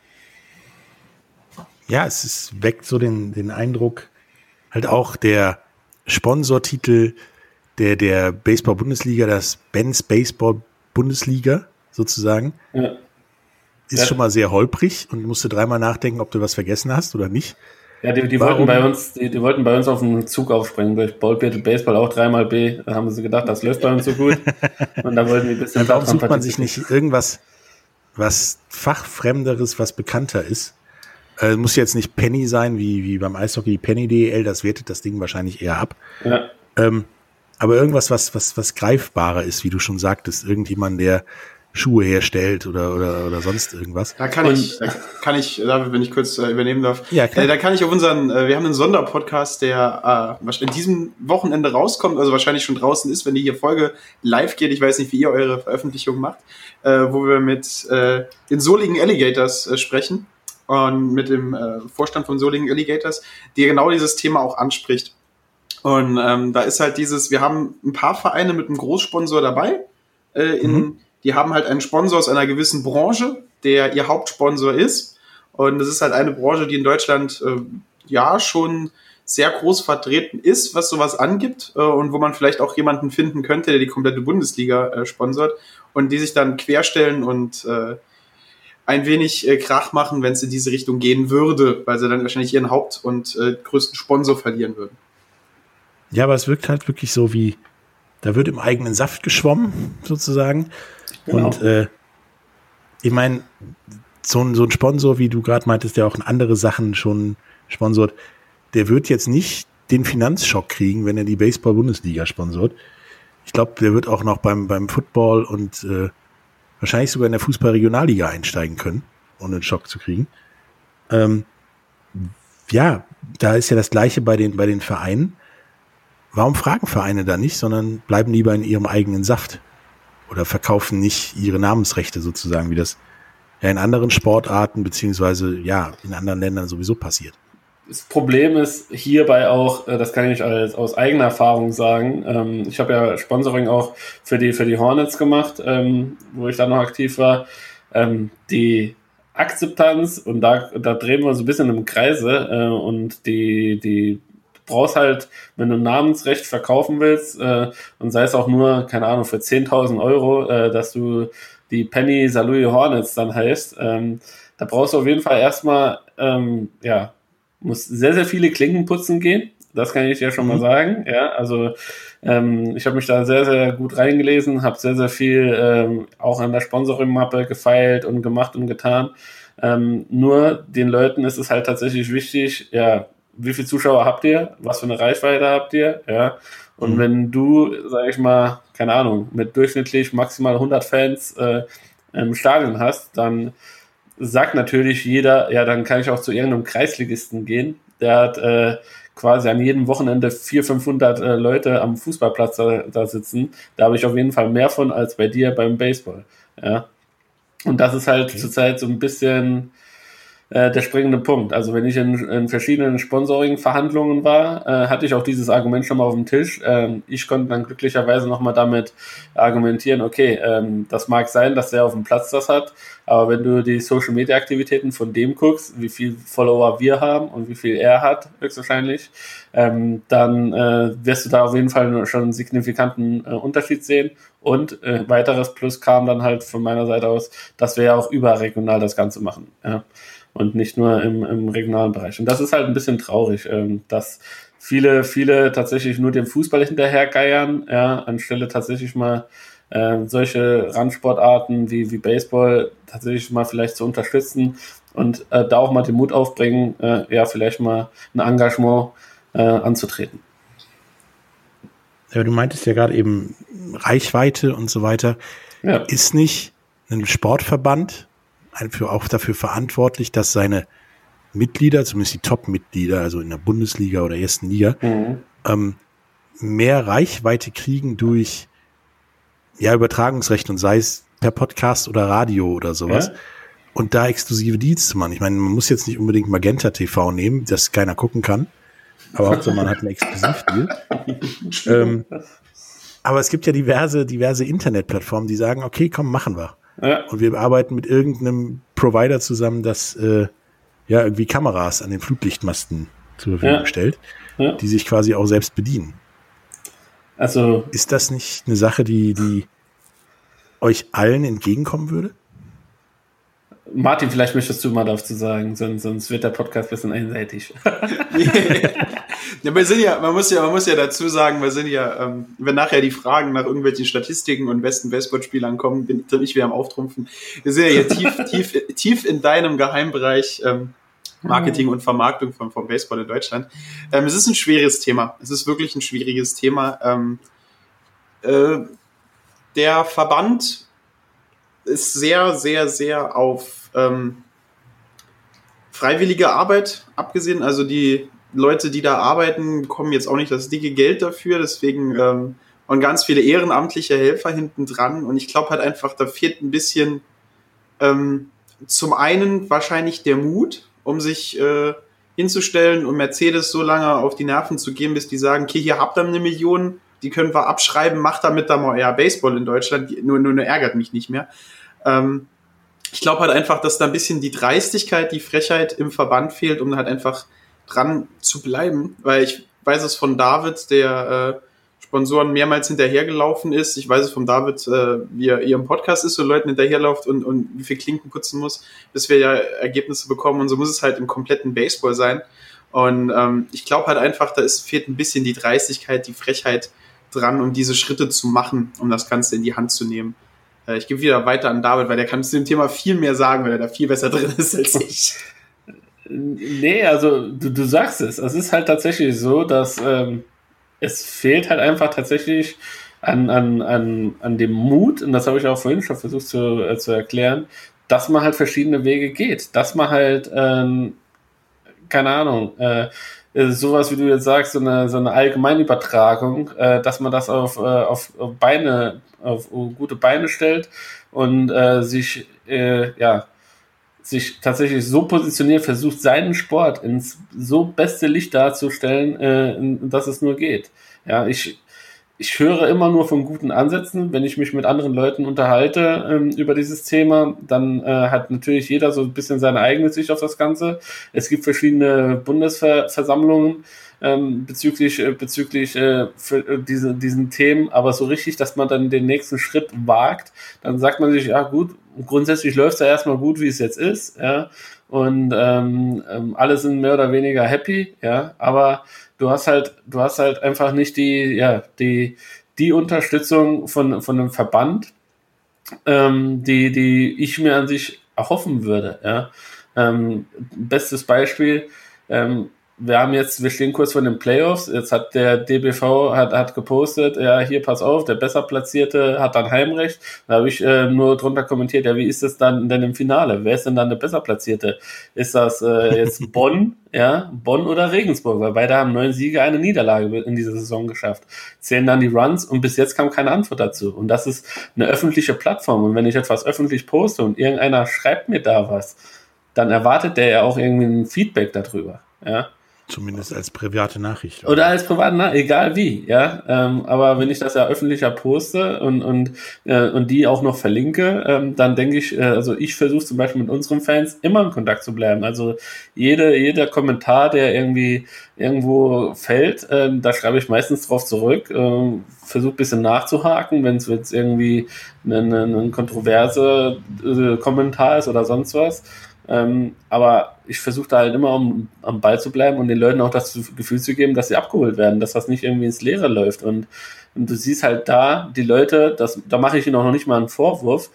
ja, es ist, weckt so den, den Eindruck, halt auch der Sponsortitel der, der Baseball-Bundesliga, das Benz Baseball-Bundesliga sozusagen, ja. Ist ja. schon mal sehr holprig und musste dreimal nachdenken, ob du was vergessen hast oder nicht. Ja, die, die wollten bei uns, die, die, wollten bei uns auf den Zug aufspringen, durch Ballbearded Baseball auch dreimal B. Da haben sie gedacht, das läuft bei uns so gut. <laughs> Und da wollten die ein bisschen. Ja, warum sucht man sich nicht irgendwas, was fachfremderes, was bekannter ist? Äh, muss jetzt nicht Penny sein, wie, wie beim Eishockey Penny DL, das wertet das Ding wahrscheinlich eher ab. Ja. Ähm, aber irgendwas, was, was, was greifbarer ist, wie du schon sagtest, irgendjemand, der Schuhe herstellt oder, oder, oder sonst irgendwas. Da kann Und- ich, da kann ich, wenn ich kurz äh, übernehmen darf. Ja, klar. Äh, da kann ich auf unseren, äh, wir haben einen Sonderpodcast, der äh, in diesem Wochenende rauskommt, also wahrscheinlich schon draußen ist, wenn die hier Folge live geht. Ich weiß nicht, wie ihr eure Veröffentlichung macht, äh, wo wir mit äh, den Soligen Alligators äh, sprechen und mit dem äh, Vorstand von Soligen Alligators, der genau dieses Thema auch anspricht. Und ähm, da ist halt dieses, wir haben ein paar Vereine mit einem Großsponsor dabei. Äh, in, Mhm. Die haben halt einen Sponsor aus einer gewissen Branche, der ihr Hauptsponsor ist. Und das ist halt eine Branche, die in Deutschland äh, ja schon sehr groß vertreten ist, was sowas angibt äh, und wo man vielleicht auch jemanden finden könnte, der die komplette Bundesliga äh, sponsort und die sich dann querstellen und äh, ein wenig äh, Krach machen, wenn es in diese Richtung gehen würde, weil sie dann wahrscheinlich ihren Haupt- und äh, größten Sponsor verlieren würden. Ja, aber es wirkt halt wirklich so wie, da wird im eigenen Saft geschwommen, sozusagen. Genau. Und äh, ich meine, so ein, so ein Sponsor, wie du gerade meintest, der auch andere Sachen schon sponsort, der wird jetzt nicht den Finanzschock kriegen, wenn er die Baseball-Bundesliga sponsort. Ich glaube, der wird auch noch beim, beim Football und äh, wahrscheinlich sogar in der Fußball-Regionalliga einsteigen können, ohne einen Schock zu kriegen. Ähm, ja, da ist ja das Gleiche bei den, bei den Vereinen. Warum fragen Vereine da nicht, sondern bleiben lieber in ihrem eigenen Saft? Oder verkaufen nicht ihre Namensrechte sozusagen, wie das ja in anderen Sportarten beziehungsweise ja in anderen Ländern sowieso passiert. Das Problem ist hierbei auch, äh, das kann ich als, aus eigener Erfahrung sagen, ähm, ich habe ja Sponsoring auch für die, für die Hornets gemacht, ähm, wo ich dann noch aktiv war. Ähm, die Akzeptanz, und da, da drehen wir so ein bisschen im Kreise, äh, und die, die brauchst halt, wenn du Namensrecht verkaufen willst, äh, und sei es auch nur, keine Ahnung, für 10.000 Euro, äh, dass du die Penny Salui Hornets dann heißt, ähm, da brauchst du auf jeden Fall erstmal, ähm, ja, muss sehr, sehr viele Klinken putzen gehen. Das kann ich dir schon mal sagen. Ja, also ähm, ich habe mich da sehr, sehr gut reingelesen, habe sehr, sehr viel ähm, auch an der Sponsoring-Mappe gefeilt und gemacht und getan. Ähm, nur den Leuten ist es halt tatsächlich wichtig, ja, wie viele Zuschauer habt ihr? Was für eine Reichweite habt ihr? Ja. Und Mhm. wenn du, sag ich mal, keine Ahnung, mit durchschnittlich maximal 100 Fans äh, im Stadion hast, dann sagt natürlich jeder, ja, dann kann ich auch zu irgendeinem Kreisligisten gehen. Der hat äh, quasi an jedem Wochenende 400, 500 äh, Leute am Fußballplatz da, da sitzen. Da habe ich auf jeden Fall mehr von als bei dir beim Baseball. Ja. Und das ist halt zurzeit so ein bisschen äh, der springende Punkt. Also wenn ich in, in verschiedenen Sponsoring-Verhandlungen war, äh, hatte ich auch dieses Argument schon mal auf dem Tisch. Ähm, ich konnte dann glücklicherweise nochmal damit argumentieren, okay, ähm, das mag sein, dass der auf dem Platz das hat, aber wenn du die Social-Media-Aktivitäten von dem guckst, wie viel Follower wir haben und wie viel er hat, höchstwahrscheinlich, ähm, dann äh, wirst du da auf jeden Fall schon einen signifikanten äh, Unterschied sehen. Und äh, weiteres Plus kam dann halt von meiner Seite aus, dass wir ja auch überregional das Ganze machen. Ja und nicht nur im, im regionalen Bereich. Und das ist halt ein bisschen traurig, ähm, dass viele, viele tatsächlich nur dem Fußball hinterhergeiern, ja, anstelle tatsächlich mal äh, solche Randsportarten wie, wie Baseball tatsächlich mal vielleicht zu unterstützen und äh, da auch mal den Mut aufbringen, äh, ja, vielleicht mal ein Engagement äh, anzutreten. Ja, du meintest ja gerade eben Reichweite und so weiter. Ja. Ist nicht ein Sportverband auch dafür verantwortlich, dass seine Mitglieder, zumindest die Top-Mitglieder, also in der Bundesliga oder ersten Liga, Mhm. ähm, mehr Reichweite kriegen durch ja, Übertragungsrecht und sei es per Podcast oder Radio oder sowas. Ja. Und da exklusive Deals zu machen. Ich meine, man muss jetzt nicht unbedingt Magenta TV nehmen, das keiner gucken kann. Aber Hauptsache man hat einen Exklusivdeal. <laughs> ähm, aber es gibt ja diverse, diverse Internetplattformen, die sagen, okay, komm, machen wir. Ja. Und wir arbeiten mit irgendeinem Provider zusammen, das äh, ja irgendwie Kameras an den Flutlichtmasten zur Verfügung Ja. stellt, Ja. die sich quasi auch selbst bedienen. Also Ist das nicht eine Sache, die, die euch allen entgegenkommen würde? Martin, vielleicht möchtest du mal dazu sagen, sonst, sonst wird der Podcast ein bisschen einseitig. <laughs> ja, wir sind ja, man muss ja, man muss ja dazu sagen, wir sind ja, ähm, wenn nachher die Fragen nach irgendwelchen Statistiken und besten Baseballspielern kommen, bin bin ich wieder am Auftrumpfen. Wir sind ja hier tief, <laughs> tief, tief in deinem Geheimbereich ähm, Marketing und Vermarktung von, vom Baseball in Deutschland. Ähm, es ist ein schweres Thema. Es ist wirklich ein schwieriges Thema. Ähm, äh, der Verband ist sehr, sehr, sehr auf ähm, freiwillige Arbeit abgesehen. Also die Leute, die da arbeiten, bekommen jetzt auch nicht das dicke Geld dafür. Deswegen ähm, und ganz viele ehrenamtliche Helfer hinten dran. Und ich glaube halt einfach, da fehlt ein bisschen ähm, zum einen wahrscheinlich der Mut, um sich äh, hinzustellen und Mercedes so lange auf die Nerven zu gehen, bis die sagen, okay, hier habt ihr eine Million, die können wir abschreiben, macht damit da mal eher Baseball in Deutschland, nur, nur, nur ärgert mich nicht mehr. Ähm, ich glaube halt einfach, dass da ein bisschen die Dreistigkeit, die Frechheit im Verband fehlt, um halt einfach dran zu bleiben, weil ich weiß es von David, der äh, Sponsoren mehrmals hinterhergelaufen ist. Ich weiß es vom David, äh, wie er ihrem Podcast ist, so Leuten hinterherläuft und, und wie viel Klinken putzen muss, bis wir ja Ergebnisse bekommen. Und so muss es halt im kompletten Baseball sein. Und ähm, ich glaube halt einfach, da ist, fehlt ein bisschen die Dreistigkeit, die Frechheit dran, um diese Schritte zu machen, um das Ganze in die Hand zu nehmen. Äh, ich gebe wieder weiter an David, weil der kann zu dem Thema viel mehr sagen, weil er da viel besser <laughs> drin ist als ich. Nee, also du, du sagst es. Es ist halt tatsächlich so, dass ähm, es fehlt halt einfach tatsächlich an, an, an, an dem Mut, und das habe ich auch vorhin schon versucht zu, äh, zu erklären, dass man halt verschiedene Wege geht, dass man halt, ähm, keine Ahnung, äh sowas wie du jetzt sagst, so eine, so eine Allgemeinübertragung, äh, dass man das auf, äh, auf Beine, auf gute Beine stellt und äh, sich, äh, ja, sich tatsächlich so positioniert, versucht seinen Sport ins so beste Licht darzustellen, äh, dass es nur geht. Ja, ich, ich höre immer nur von guten Ansätzen. Wenn ich mich mit anderen Leuten unterhalte ähm, über dieses Thema, dann äh, hat natürlich jeder so ein bisschen seine eigene Sicht auf das Ganze. Es gibt verschiedene Bundesversammlungen ähm, bezüglich, äh, bezüglich äh, für, äh, diese, diesen Themen, aber so richtig, dass man dann den nächsten Schritt wagt, dann sagt man sich, ja gut, grundsätzlich läuft es ja erstmal gut, wie es jetzt ist, ja, und ähm, ähm, alle sind mehr oder weniger happy, ja, aber du hast halt, du hast halt einfach nicht die, ja, die, die Unterstützung von, von einem Verband, ähm, die, die ich mir an sich erhoffen würde, ja. Ähm, bestes Beispiel, ähm, wir haben jetzt, wir stehen kurz vor den Playoffs. Jetzt hat der DBV hat, hat gepostet, ja, hier pass auf, der besser platzierte hat dann Heimrecht. Da habe ich äh, nur drunter kommentiert, ja, wie ist es dann denn im Finale? Wer ist denn dann der besser platzierte? Ist das äh, jetzt <laughs> Bonn, ja, Bonn oder Regensburg? Weil beide haben neun Siege, eine Niederlage in dieser Saison geschafft. Zählen dann die Runs und bis jetzt kam keine Antwort dazu. Und das ist eine öffentliche Plattform. Und wenn ich etwas öffentlich poste und irgendeiner schreibt mir da was, dann erwartet der ja auch irgendwie ein Feedback darüber. Ja. Zumindest als private Nachricht. Oder, oder als private Nachricht, egal wie, ja. Ähm, aber wenn ich das ja öffentlicher poste und, und, äh, und die auch noch verlinke, ähm, dann denke ich, äh, also ich versuche zum Beispiel mit unseren Fans immer in Kontakt zu bleiben. Also jede, jeder Kommentar, der irgendwie irgendwo fällt, äh, da schreibe ich meistens drauf zurück, äh, versuche bisschen nachzuhaken, wenn es jetzt irgendwie ein eine kontroverse äh, Kommentar ist oder sonst was. Ähm, aber ich versuche da halt immer um, am Ball zu bleiben und den Leuten auch das Gefühl zu geben, dass sie abgeholt werden, dass das nicht irgendwie ins Leere läuft. Und, und du siehst halt da, die Leute, das, da mache ich ihnen auch noch nicht mal einen Vorwurf,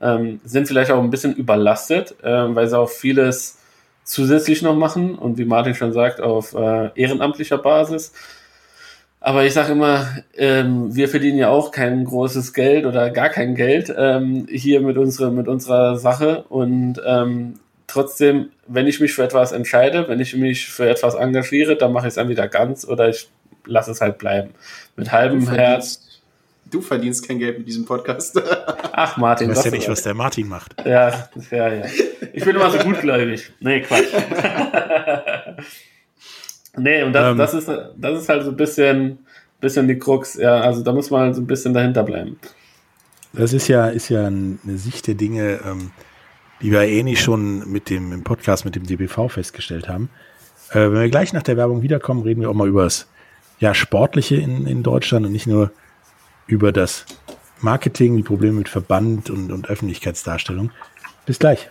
ähm, sind vielleicht auch ein bisschen überlastet, äh, weil sie auch vieles zusätzlich noch machen und wie Martin schon sagt, auf äh, ehrenamtlicher Basis. Aber ich sage immer, ähm, wir verdienen ja auch kein großes Geld oder gar kein Geld ähm, hier mit unserer, mit unserer Sache. Und ähm, trotzdem, wenn ich mich für etwas entscheide, wenn ich mich für etwas engagiere, dann mache ich es entweder ganz oder ich lasse es halt bleiben. Mit halbem Herz. Du verdienst kein Geld mit diesem Podcast. <laughs> Ach, Martin. Du weißt ja nicht, was der Martin macht. Ja, ja, ja. Ich bin immer so gutgläubig. Nee, Quatsch. <laughs> nee, und das, ähm, das, ist, das ist halt so ein bisschen, bisschen die Krux. Ja, also da muss man halt so ein bisschen dahinter bleiben. Das ist ja, ist ja eine Sicht der Dinge, ähm, die wir ähnlich schon mit dem im Podcast mit dem DBV festgestellt haben. Äh, wenn wir gleich nach der Werbung wiederkommen, reden wir auch mal über das ja, Sportliche in, in Deutschland und nicht nur über das Marketing, die Probleme mit Verband und, und Öffentlichkeitsdarstellung. Bis gleich.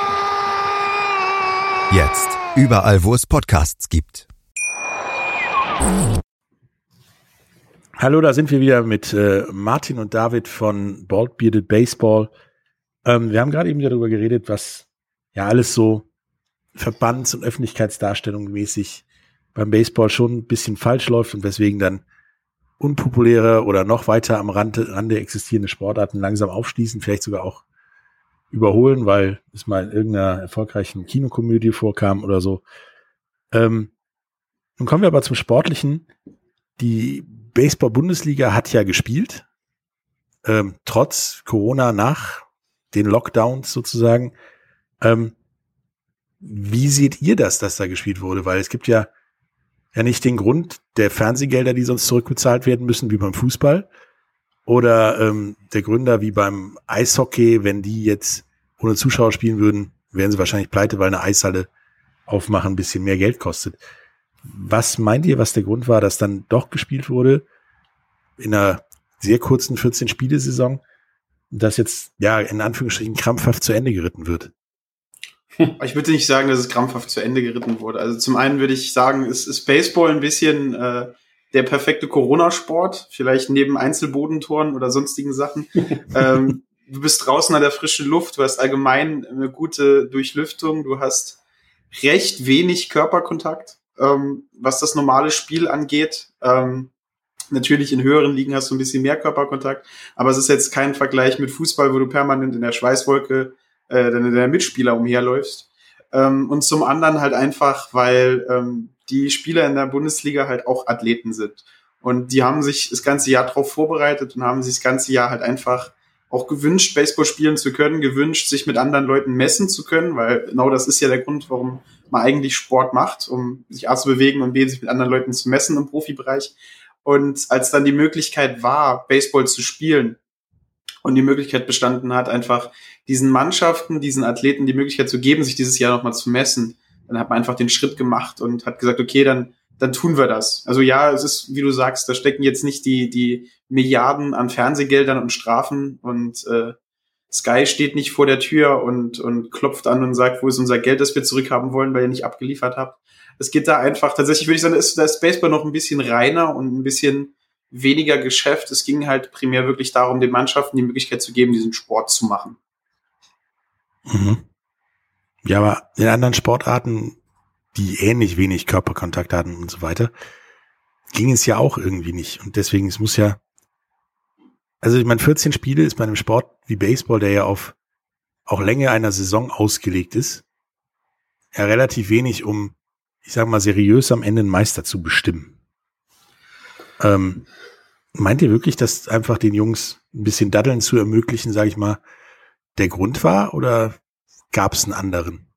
Jetzt überall, wo es Podcasts gibt. Hallo, da sind wir wieder mit äh, Martin und David von Bald Bearded Baseball. Ähm, wir haben gerade eben darüber geredet, was ja alles so Verbands- und Öffentlichkeitsdarstellung mäßig beim Baseball schon ein bisschen falsch läuft und weswegen dann unpopuläre oder noch weiter am Rande, Rande existierende Sportarten langsam aufschließen, vielleicht sogar auch überholen, weil es mal in irgendeiner erfolgreichen Kinokomödie vorkam oder so. Ähm, nun kommen wir aber zum Sportlichen. Die Baseball-Bundesliga hat ja gespielt, ähm, trotz Corona nach den Lockdowns sozusagen. Ähm, wie seht ihr das, dass da gespielt wurde? Weil es gibt ja ja nicht den Grund der Fernsehgelder, die sonst zurückbezahlt werden müssen, wie beim Fußball. Oder ähm, der Gründer wie beim Eishockey, wenn die jetzt ohne Zuschauer spielen würden, wären sie wahrscheinlich pleite, weil eine Eishalle aufmachen ein bisschen mehr Geld kostet. Was meint ihr, was der Grund war, dass dann doch gespielt wurde in einer sehr kurzen 14-Spiele-Saison, das jetzt ja in Anführungsstrichen krampfhaft zu Ende geritten wird? <laughs> Ich würde nicht sagen, dass es krampfhaft zu Ende geritten wurde. Also zum einen würde ich sagen, es ist Baseball ein bisschen äh, der perfekte Corona-Sport, vielleicht neben Einzelbodentoren oder sonstigen Sachen. <laughs> ähm, du bist draußen an der frischen Luft, du hast allgemein eine gute Durchlüftung, du hast recht wenig Körperkontakt, ähm, was das normale Spiel angeht. Ähm, natürlich in höheren Ligen hast du ein bisschen mehr Körperkontakt, aber es ist jetzt kein Vergleich mit Fußball, wo du permanent in der Schweißwolke äh, deine, deine Mitspieler umherläufst. Ähm, und zum anderen halt einfach, weil ähm, die Spieler in der Bundesliga halt auch Athleten sind. Und die haben sich das ganze Jahr darauf vorbereitet und haben sich das ganze Jahr halt einfach auch gewünscht, Baseball spielen zu können, gewünscht, sich mit anderen Leuten messen zu können, weil genau das ist ja der Grund, warum man eigentlich Sport macht, um sich A zu bewegen und B, sich mit anderen Leuten zu messen im Profibereich. Und als dann die Möglichkeit war, Baseball zu spielen und die Möglichkeit bestanden hat, einfach diesen Mannschaften, diesen Athleten die Möglichkeit zu geben, sich dieses Jahr nochmal zu messen, dann hat man einfach den Schritt gemacht und hat gesagt, okay, dann, dann tun wir das. Also ja, es ist, wie du sagst, da stecken jetzt nicht die, die Milliarden an Fernsehgeldern und Strafen und äh, Sky steht nicht vor der Tür und, und klopft an und sagt, wo ist unser Geld, das wir zurückhaben wollen, weil ihr nicht abgeliefert habt. Es geht da einfach, tatsächlich würde ich sagen, ist, da ist Baseball noch ein bisschen reiner und ein bisschen weniger Geschäft. Es ging halt primär wirklich darum, den Mannschaften die Möglichkeit zu geben, diesen Sport zu machen. Mhm. Ja, aber in anderen Sportarten, die ähnlich wenig Körperkontakt hatten und so weiter, ging es ja auch irgendwie nicht. Und deswegen, es muss ja, also ich meine, 14 Spiele ist bei einem Sport wie Baseball, der ja auf auch Länge einer Saison ausgelegt ist, ja relativ wenig, um, ich sag mal, seriös am Ende einen Meister zu bestimmen. Ähm, meint ihr wirklich, dass einfach den Jungs ein bisschen Daddeln zu ermöglichen, sage ich mal, der Grund war oder gab es einen anderen?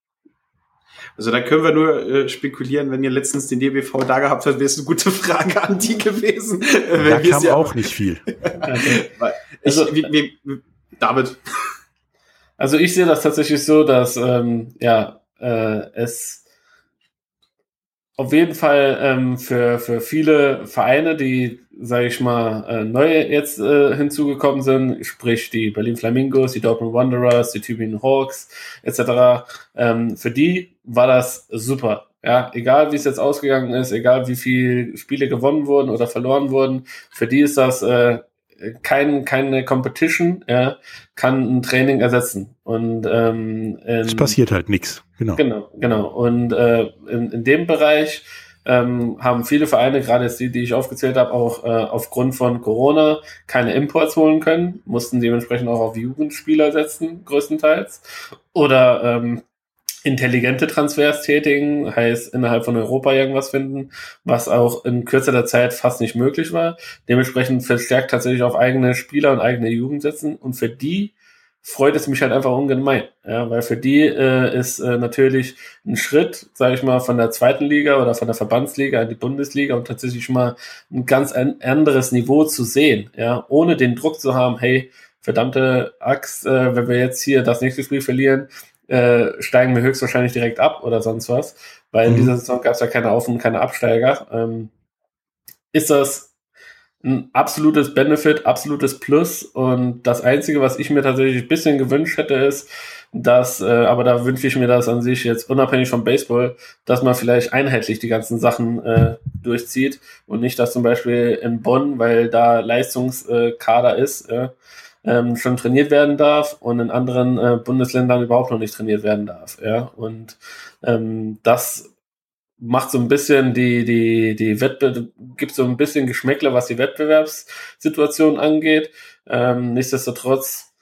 Also da können wir nur äh, spekulieren, wenn ihr letztens den DBV da gehabt habt, wäre es eine gute Frage an die gewesen. Äh, da kam ja auch nicht viel. <laughs> also, ich, wie, wie, David. Also ich sehe das tatsächlich so, dass ähm, ja äh, es auf jeden Fall ähm, für, für viele Vereine, die, sage ich mal, äh, neu jetzt äh, hinzugekommen sind, sprich die Berlin Flamingos, die Dortmund Wanderers, die Tübingen Hawks etc., ähm, für die war das super. Ja, egal wie es jetzt ausgegangen ist, egal wie viele Spiele gewonnen wurden oder verloren wurden, für die ist das äh, kein, keine Competition, ja, kann ein Training ersetzen. Und ähm, es passiert halt nichts. Genau. Genau, genau. Und äh, in, in dem Bereich ähm, haben viele Vereine, gerade jetzt die, die ich aufgezählt habe, auch äh, aufgrund von Corona keine Imports holen können, mussten dementsprechend auch auf Jugendspieler setzen, größtenteils. Oder ähm, intelligente Transfers tätigen, heißt innerhalb von Europa irgendwas finden, was auch in kürzerer Zeit fast nicht möglich war. Dementsprechend verstärkt tatsächlich auf eigene Spieler und eigene Jugend setzen. Und für die freut es mich halt einfach ungemein. Ja, weil für die äh, ist äh, natürlich ein Schritt, sage ich mal, von der zweiten Liga oder von der Verbandsliga in die Bundesliga und tatsächlich mal ein ganz ein anderes Niveau zu sehen, ja, ohne den Druck zu haben, hey, verdammte Axt, äh, wenn wir jetzt hier das nächste Spiel verlieren, äh, steigen wir höchstwahrscheinlich direkt ab oder sonst was, weil mhm. in dieser Saison gab es ja keine Auf- und keine Absteiger. Ähm, ist das ein absolutes Benefit, absolutes Plus. Und das Einzige, was ich mir tatsächlich ein bisschen gewünscht hätte, ist, dass, äh, aber da wünsche ich mir das an sich jetzt unabhängig vom Baseball, dass man vielleicht einheitlich die ganzen Sachen äh, durchzieht und nicht, dass zum Beispiel in Bonn, weil da Leistungskader ist, äh, ähm, schon trainiert werden darf und in anderen äh, Bundesländern überhaupt noch nicht trainiert werden darf. Ja, und ähm, das macht so ein bisschen die, die, die Wettbewerb, gibt so ein bisschen Geschmäckle, was die Wettbewerbssituation angeht. Ähm, nichtsdestotrotz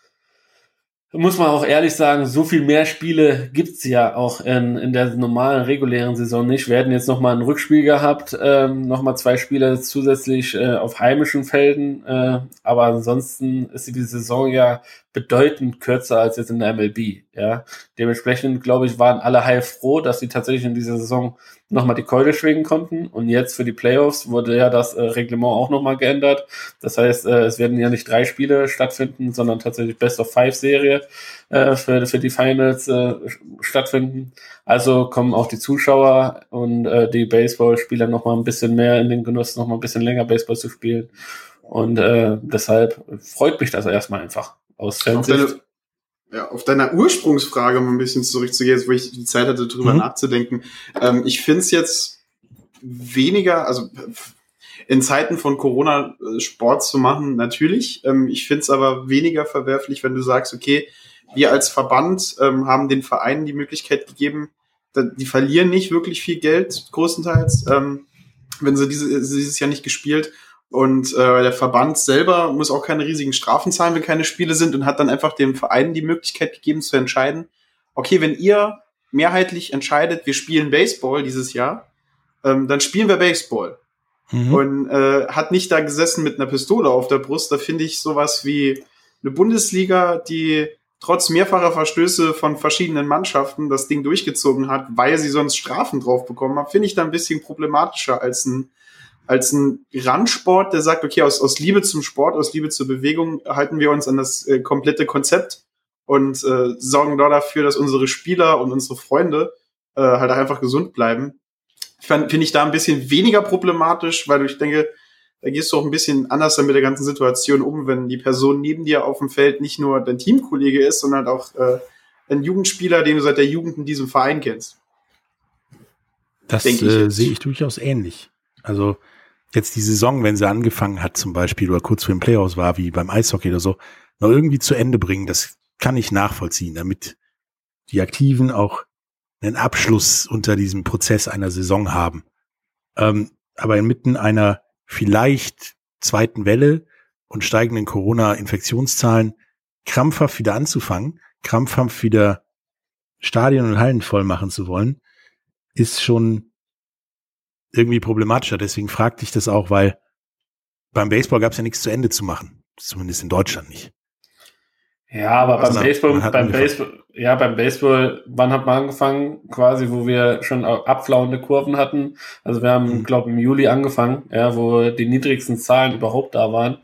muss man auch ehrlich sagen, so viel mehr Spiele gibt's ja auch in, in der normalen, regulären Saison nicht. Wir hätten jetzt nochmal ein Rückspiel gehabt, ähm, nochmal zwei Spiele zusätzlich äh, auf heimischen Felden, äh, aber ansonsten ist die Saison ja bedeutend kürzer als jetzt in der MLB. Ja, dementsprechend glaube ich waren alle heilfroh, dass sie tatsächlich in dieser Saison nochmal die Keule schwingen konnten. Und jetzt für die Playoffs wurde ja das äh, Reglement auch nochmal geändert. Das heißt, äh, es werden ja nicht drei Spiele stattfinden, sondern tatsächlich Best of Five Serie äh, für, für die Finals äh, stattfinden. Also kommen auch die Zuschauer und äh, die Baseballspieler nochmal ein bisschen mehr in den Genuss, nochmal ein bisschen länger Baseball zu spielen. Und äh, deshalb freut mich das erstmal einfach aus Fansicht ja, auf deiner Ursprungsfrage mal ein bisschen zurückzugehen, wo ich die Zeit hatte, drüber mhm. nachzudenken. Ähm, ich finde es jetzt weniger, also in Zeiten von Corona äh, Sport zu machen, natürlich. Ähm, ich finde es aber weniger verwerflich, wenn du sagst, okay, wir als Verband ähm, haben den Vereinen die Möglichkeit gegeben, die verlieren nicht wirklich viel Geld, größtenteils, ähm, wenn sie diese, dieses Jahr nicht gespielt und äh, der Verband selber muss auch keine riesigen Strafen zahlen, wenn keine Spiele sind und hat dann einfach dem Verein die Möglichkeit gegeben zu entscheiden, okay, wenn ihr mehrheitlich entscheidet, wir spielen Baseball dieses Jahr, ähm, dann spielen wir Baseball. Mhm. Und äh, hat nicht da gesessen mit einer Pistole auf der Brust. Da finde ich sowas wie eine Bundesliga, die trotz mehrfacher Verstöße von verschiedenen Mannschaften das Ding durchgezogen hat, weil sie sonst Strafen drauf bekommen haben, finde ich da ein bisschen problematischer als ein als ein Randsport, der sagt, okay, aus, aus Liebe zum Sport, aus Liebe zur Bewegung halten wir uns an das äh, komplette Konzept und äh, sorgen da dafür, dass unsere Spieler und unsere Freunde äh, halt einfach gesund bleiben. Finde ich da ein bisschen weniger problematisch, weil ich denke, da gehst du auch ein bisschen anders dann mit der ganzen Situation um, wenn die Person neben dir auf dem Feld nicht nur dein Teamkollege ist, sondern auch äh, ein Jugendspieler, den du seit der Jugend in diesem Verein kennst. Das äh, sehe ich durchaus ähnlich. Also jetzt die Saison, wenn sie angefangen hat zum Beispiel oder kurz vor dem Playoffs war, wie beim Eishockey oder so, noch irgendwie zu Ende bringen, das kann ich nachvollziehen, damit die Aktiven auch einen Abschluss unter diesem Prozess einer Saison haben. Ähm, aber inmitten einer vielleicht zweiten Welle und steigenden Corona-Infektionszahlen krampfhaft wieder anzufangen, krampfhaft wieder Stadien und Hallen voll machen zu wollen, ist schon irgendwie problematischer. Deswegen fragte ich das auch, weil beim Baseball gab es ja nichts zu Ende zu machen. Zumindest in Deutschland nicht. Ja, aber beim also, Baseball, beim angefangen. Baseball, ja, beim Baseball, wann hat man angefangen? Quasi, wo wir schon abflauende Kurven hatten. Also wir haben, mhm. glaube im Juli angefangen, ja, wo die niedrigsten Zahlen überhaupt da waren.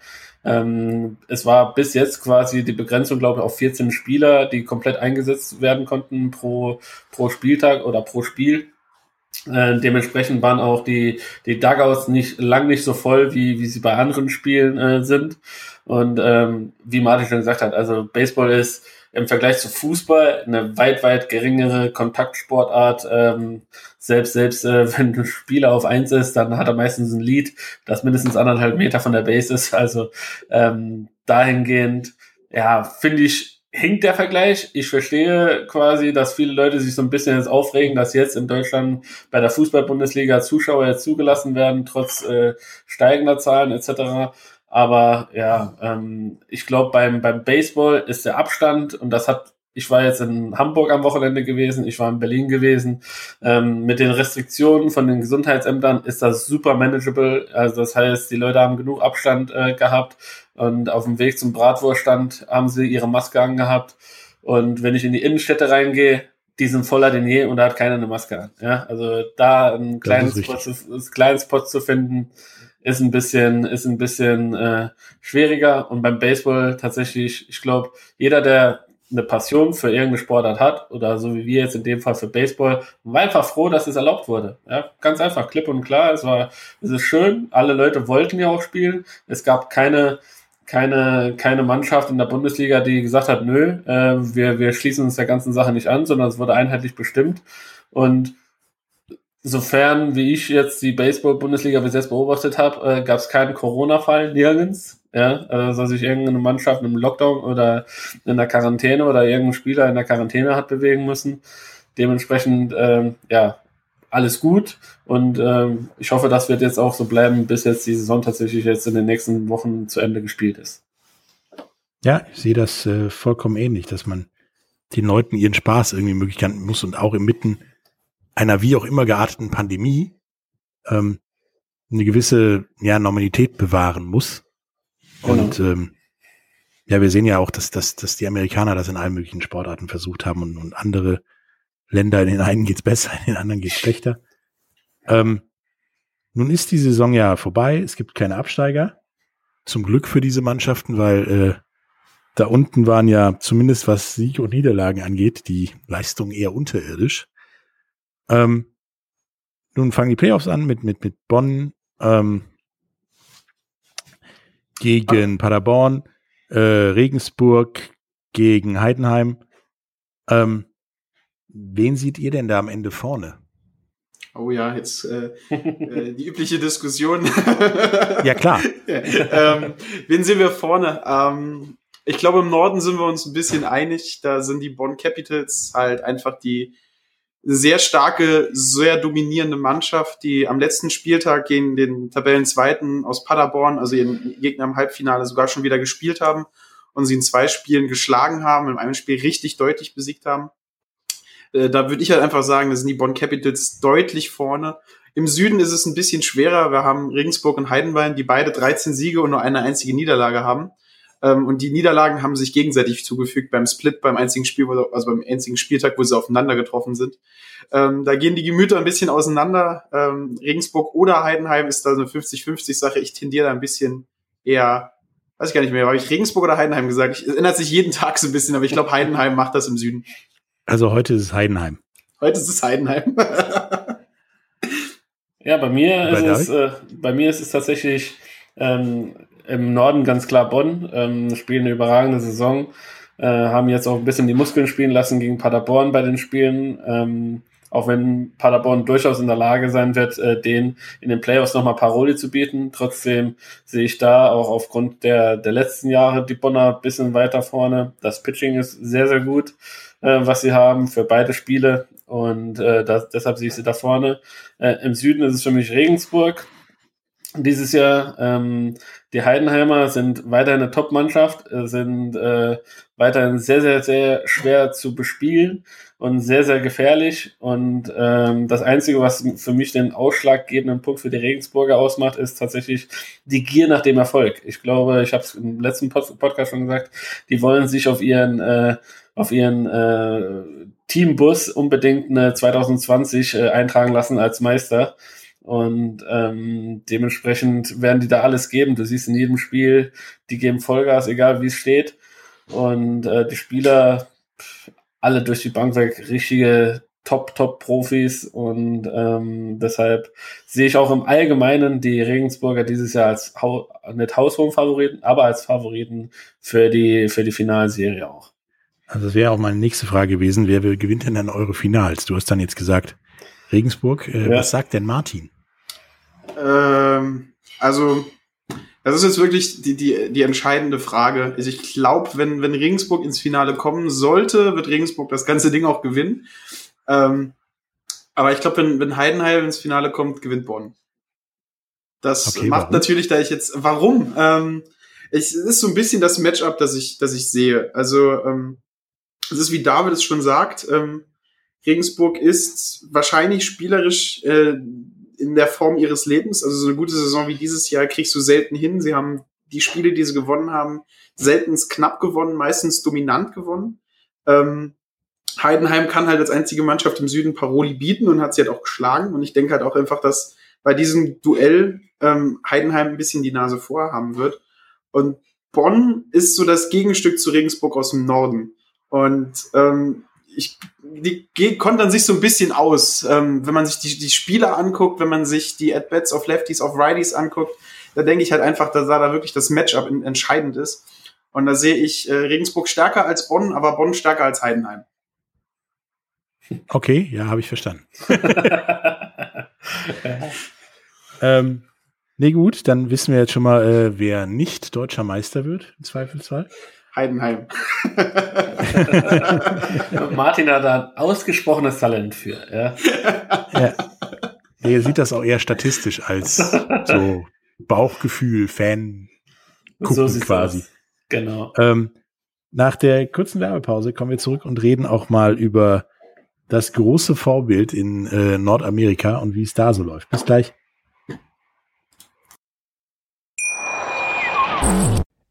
Ähm, es war bis jetzt quasi die Begrenzung, glaube ich, auf 14 Spieler, die komplett eingesetzt werden konnten pro, pro Spieltag oder pro Spiel. Äh, dementsprechend waren auch die, die Dugouts nicht lang nicht so voll, wie, wie sie bei anderen Spielen äh, sind. Und ähm, wie Martin schon gesagt hat, also Baseball ist im Vergleich zu Fußball eine weit, weit geringere Kontaktsportart. Ähm, selbst selbst äh, <laughs> wenn ein Spieler auf eins ist, dann hat er meistens ein Lied, das mindestens anderthalb Meter von der Base ist. Also ähm, dahingehend, ja, finde ich hinkt der Vergleich. Ich verstehe quasi, dass viele Leute sich so ein bisschen jetzt aufregen, dass jetzt in Deutschland bei der Fußball-Bundesliga Zuschauer jetzt zugelassen werden, trotz äh, steigender Zahlen etc. Aber ja, ähm, ich glaube, beim, beim Baseball ist der Abstand, und das hat, ich war jetzt in Hamburg am Wochenende gewesen, ich war in Berlin gewesen, ähm, mit den Restriktionen von den Gesundheitsämtern ist das super manageable. Also das heißt, die Leute haben genug Abstand äh, gehabt und auf dem Weg zum Bratwurststand haben sie ihre Maske angehabt. Und wenn ich in die Innenstädte reingehe, die sind voller denn je und da hat keiner eine Maske an. Ja, also da ein kleines Spot, ein kleines Spot zu finden, ist ein bisschen, ist ein bisschen äh, schwieriger. Und beim Baseball tatsächlich, ich glaube, jeder, der eine Passion für irgendeine Sportart hat oder so wie wir jetzt in dem Fall für Baseball, war einfach froh, dass es erlaubt wurde. Ja, ganz einfach, klipp und klar. Es war, es ist schön. Alle Leute wollten ja auch spielen. Es gab keine, keine, keine Mannschaft in der Bundesliga, die gesagt hat, nö, äh, wir, wir schließen uns der ganzen Sache nicht an, sondern es wurde einheitlich bestimmt. Und sofern, wie ich jetzt die Baseball-Bundesliga bis jetzt beobachtet habe, äh, gab es keinen Corona-Fall nirgends. Ja, also dass sich irgendeine Mannschaft im Lockdown oder in der Quarantäne oder irgendein Spieler in der Quarantäne hat bewegen müssen. Dementsprechend, ähm, ja, alles gut und ähm, ich hoffe, das wird jetzt auch so bleiben, bis jetzt die Saison tatsächlich jetzt in den nächsten Wochen zu Ende gespielt ist. Ja, ich sehe das äh, vollkommen ähnlich, dass man den Leuten ihren Spaß irgendwie möglich machen muss und auch inmitten einer wie auch immer gearteten Pandemie ähm, eine gewisse ja, Normalität bewahren muss. Genau. Und ähm, ja, wir sehen ja auch, dass, dass, dass die Amerikaner das in allen möglichen Sportarten versucht haben und, und andere Länder, in den einen geht's besser, in den anderen geht's schlechter. Ähm, nun ist die Saison ja vorbei, es gibt keine Absteiger. Zum Glück für diese Mannschaften, weil äh, da unten waren ja zumindest was Sieg und Niederlagen angeht, die Leistung eher unterirdisch. Ähm, nun fangen die Playoffs an mit, mit, mit Bonn, ähm, gegen ah. Paderborn, äh, Regensburg gegen Heidenheim. Ähm, wen seht ihr denn da am Ende vorne? Oh ja, jetzt äh, <laughs> äh, die übliche Diskussion. <laughs> ja, klar. ähm, wen sehen wir vorne? Ähm, ich glaube, im Norden sind wir uns ein bisschen einig. Da sind die Bonn Capitals halt einfach die sehr starke, sehr dominierende Mannschaft, die am letzten Spieltag gegen den Tabellenzweiten aus Paderborn, also ihren Gegner im Halbfinale, sogar schon wieder gespielt haben und sie in zwei Spielen geschlagen haben, in einem Spiel richtig deutlich besiegt haben. Äh, da würde ich halt einfach sagen, da sind die Bonn Capitals deutlich vorne. Im Süden ist es ein bisschen schwerer. Wir haben Regensburg und Heidenwein, die beide 13 Siege und nur eine einzige Niederlage haben. Ähm, und die Niederlagen haben sich gegenseitig zugefügt beim Split, beim einzigen Spiel, also beim einzigen Spieltag, wo sie aufeinander getroffen sind. Ähm, da gehen die Gemüter ein bisschen auseinander. Ähm, Regensburg oder Heidenheim ist da so eine 50-50-Sache. Ich tendiere da ein bisschen eher, weiß ich gar nicht mehr, habe ich Regensburg oder Heidenheim gesagt? Es ändert sich jeden Tag so ein bisschen, aber ich glaube, Heidenheim macht das im Süden. Also heute ist es Heidenheim. Heute ist es Heidenheim. <laughs> ja, bei mir bei ist es, äh, bei mir ist es tatsächlich ähm, im Norden ganz klar Bonn, ähm, spielen eine überragende Saison, äh, haben jetzt auch ein bisschen die Muskeln spielen lassen gegen Paderborn bei den Spielen. Ähm, auch wenn Paderborn durchaus in der Lage sein wird, äh, den in den Playoffs nochmal Paroli zu bieten. Trotzdem sehe ich da auch aufgrund der, der letzten Jahre die Bonner ein bisschen weiter vorne. Das Pitching ist sehr, sehr gut, äh, was sie haben für beide Spiele. Und äh, das, deshalb sehe ich sie da vorne. Äh, Im Süden ist es für mich Regensburg dieses Jahr. Ähm, die Heidenheimer sind weiterhin eine Top-Mannschaft, äh, sind äh, weiterhin sehr, sehr, sehr schwer zu bespielen und sehr, sehr gefährlich. Und ähm, das Einzige, was für mich den ausschlaggebenden Punkt für die Regensburger ausmacht, ist tatsächlich die Gier nach dem Erfolg. Ich glaube, ich habe es im letzten Pod Podcast schon gesagt, die wollen sich auf ihren äh, auf ihren äh, Teambus unbedingt eine 2020 äh, eintragen lassen als Meister. Und ähm, dementsprechend werden die da alles geben. Du siehst in jedem Spiel, die geben Vollgas, egal wie es steht. Und äh, die Spieler, alle durch die Bank weg, richtige Top-Top-Profis. Und ähm, deshalb sehe ich auch im Allgemeinen die Regensburger dieses Jahr als Hau nicht haushohen Favoriten, aber als Favoriten für die, für die Finalserie auch. Also das wäre auch meine nächste Frage gewesen. Wer gewinnt denn dann eure Finals? Du hast dann jetzt gesagt, Regensburg. Äh, ja. Was sagt denn Martin? Ähm, also, das ist jetzt wirklich die, die, die entscheidende Frage. Also ich glaube, wenn, wenn Regensburg ins Finale kommen sollte, wird Regensburg das ganze Ding auch gewinnen. Ähm, aber ich glaube, wenn, wenn Heidenheim ins Finale kommt, gewinnt Bonn. Das okay, macht warum? natürlich, da ich jetzt, warum? Ähm, ich, es ist so ein bisschen das Matchup, das ich, das ich sehe. Also, ähm, es ist wie David es schon sagt, ähm, Regensburg ist wahrscheinlich spielerisch äh, in der Form ihres Lebens. Also so eine gute Saison wie dieses Jahr kriegst du selten hin. Sie haben die Spiele, die sie gewonnen haben, selten knapp gewonnen, meistens dominant gewonnen. Ähm, Heidenheim kann halt als einzige Mannschaft im Süden Paroli bieten und hat sie halt auch geschlagen. Und ich denke halt auch einfach, dass bei diesem Duell ähm, Heidenheim ein bisschen die Nase vorhaben wird. Und Bonn ist so das Gegenstück zu Regensburg aus dem Norden. Und ähm, ich, die kontern sich so ein bisschen aus. Ähm, wenn man sich die, die Spieler anguckt, wenn man sich die At-Bats auf Lefties, auf Righties anguckt, da denke ich halt einfach, dass da, da wirklich das Matchup in, entscheidend ist. Und da sehe ich äh, Regensburg stärker als Bonn, aber Bonn stärker als Heidenheim. Okay, ja, habe ich verstanden. <laughs> ähm, nee, gut, dann wissen wir jetzt schon mal, äh, wer nicht deutscher Meister wird, im Zweifelsfall. Heidenheim. <laughs> Martin hat da ein ausgesprochenes Talent für. Ja. ja. Er sieht das auch eher statistisch als so Bauchgefühl, Fan gucken so quasi. Aus. Genau. Ähm, nach der kurzen Werbepause kommen wir zurück und reden auch mal über das große Vorbild in äh, Nordamerika und wie es da so läuft. Bis gleich.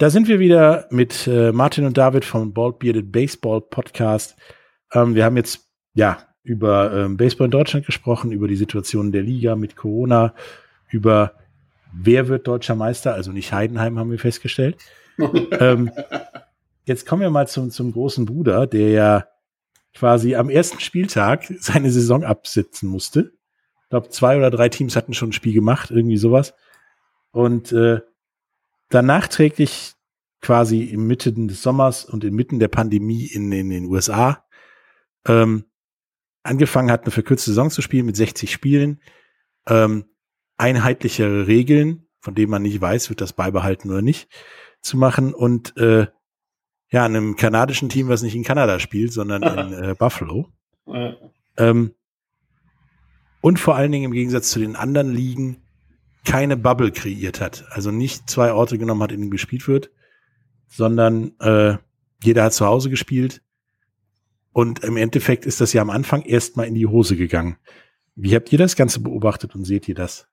Da sind wir wieder mit äh, Martin und David vom Bald Bearded Baseball Podcast. Ähm, wir haben jetzt ja über ähm, Baseball in Deutschland gesprochen, über die Situation der Liga mit Corona, über wer wird deutscher Meister, also nicht Heidenheim, haben wir festgestellt. <laughs> ähm, jetzt kommen wir mal zum, zum großen Bruder, der ja quasi am ersten Spieltag seine Saison absitzen musste. Ich glaube, zwei oder drei Teams hatten schon ein Spiel gemacht, irgendwie sowas. Und äh, dann nachträglich quasi inmitten des Sommers und inmitten der Pandemie in, in den USA ähm, angefangen hat, eine verkürzte Saison zu spielen mit 60 Spielen, ähm, einheitlichere Regeln, von denen man nicht weiß, wird das beibehalten oder nicht, zu machen. Und äh, ja, einem kanadischen Team, was nicht in Kanada spielt, sondern in <laughs> äh, Buffalo. Ähm, und vor allen Dingen im Gegensatz zu den anderen Ligen keine Bubble kreiert hat. Also nicht zwei Orte genommen hat, in denen gespielt wird, sondern äh, jeder hat zu Hause gespielt. Und im Endeffekt ist das ja am Anfang erstmal in die Hose gegangen. Wie habt ihr das Ganze beobachtet und seht ihr das?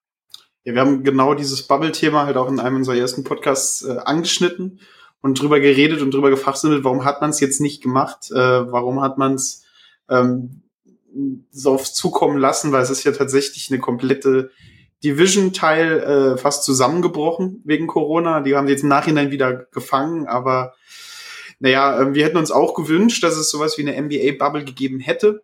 Ja, wir haben genau dieses Bubble-Thema halt auch in einem unserer ersten Podcasts äh, angeschnitten und drüber geredet und drüber gefachsimmelt, warum hat man es jetzt nicht gemacht? Äh, warum hat man es ähm, so aufs zukommen lassen? Weil es ist ja tatsächlich eine komplette Division-Teil äh, fast zusammengebrochen wegen Corona. Die haben sie jetzt im Nachhinein wieder gefangen, aber naja, äh, wir hätten uns auch gewünscht, dass es sowas wie eine NBA-Bubble gegeben hätte.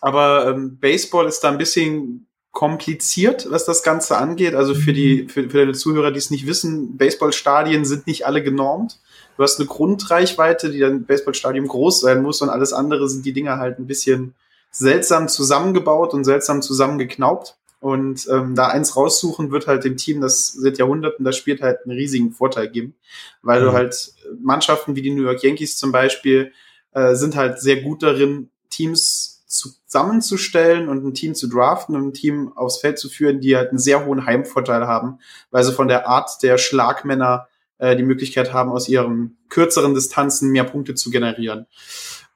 Aber ähm, Baseball ist da ein bisschen kompliziert, was das Ganze angeht. Also für die, mhm. für, für deine Zuhörer, die es nicht wissen, Baseballstadien sind nicht alle genormt. Du hast eine Grundreichweite, die dann Baseballstadium groß sein muss und alles andere sind die Dinger halt ein bisschen seltsam zusammengebaut und seltsam zusammengeknaubt. Und ähm, da eins raussuchen wird halt dem Team, das seit Jahrhunderten, das spielt halt einen riesigen Vorteil geben, weil mhm. du halt Mannschaften wie die New York Yankees zum Beispiel äh, sind halt sehr gut darin, Teams zusammenzustellen und ein Team zu draften und ein Team aufs Feld zu führen, die halt einen sehr hohen Heimvorteil haben, weil sie von der Art der Schlagmänner äh, die Möglichkeit haben, aus ihren kürzeren Distanzen mehr Punkte zu generieren.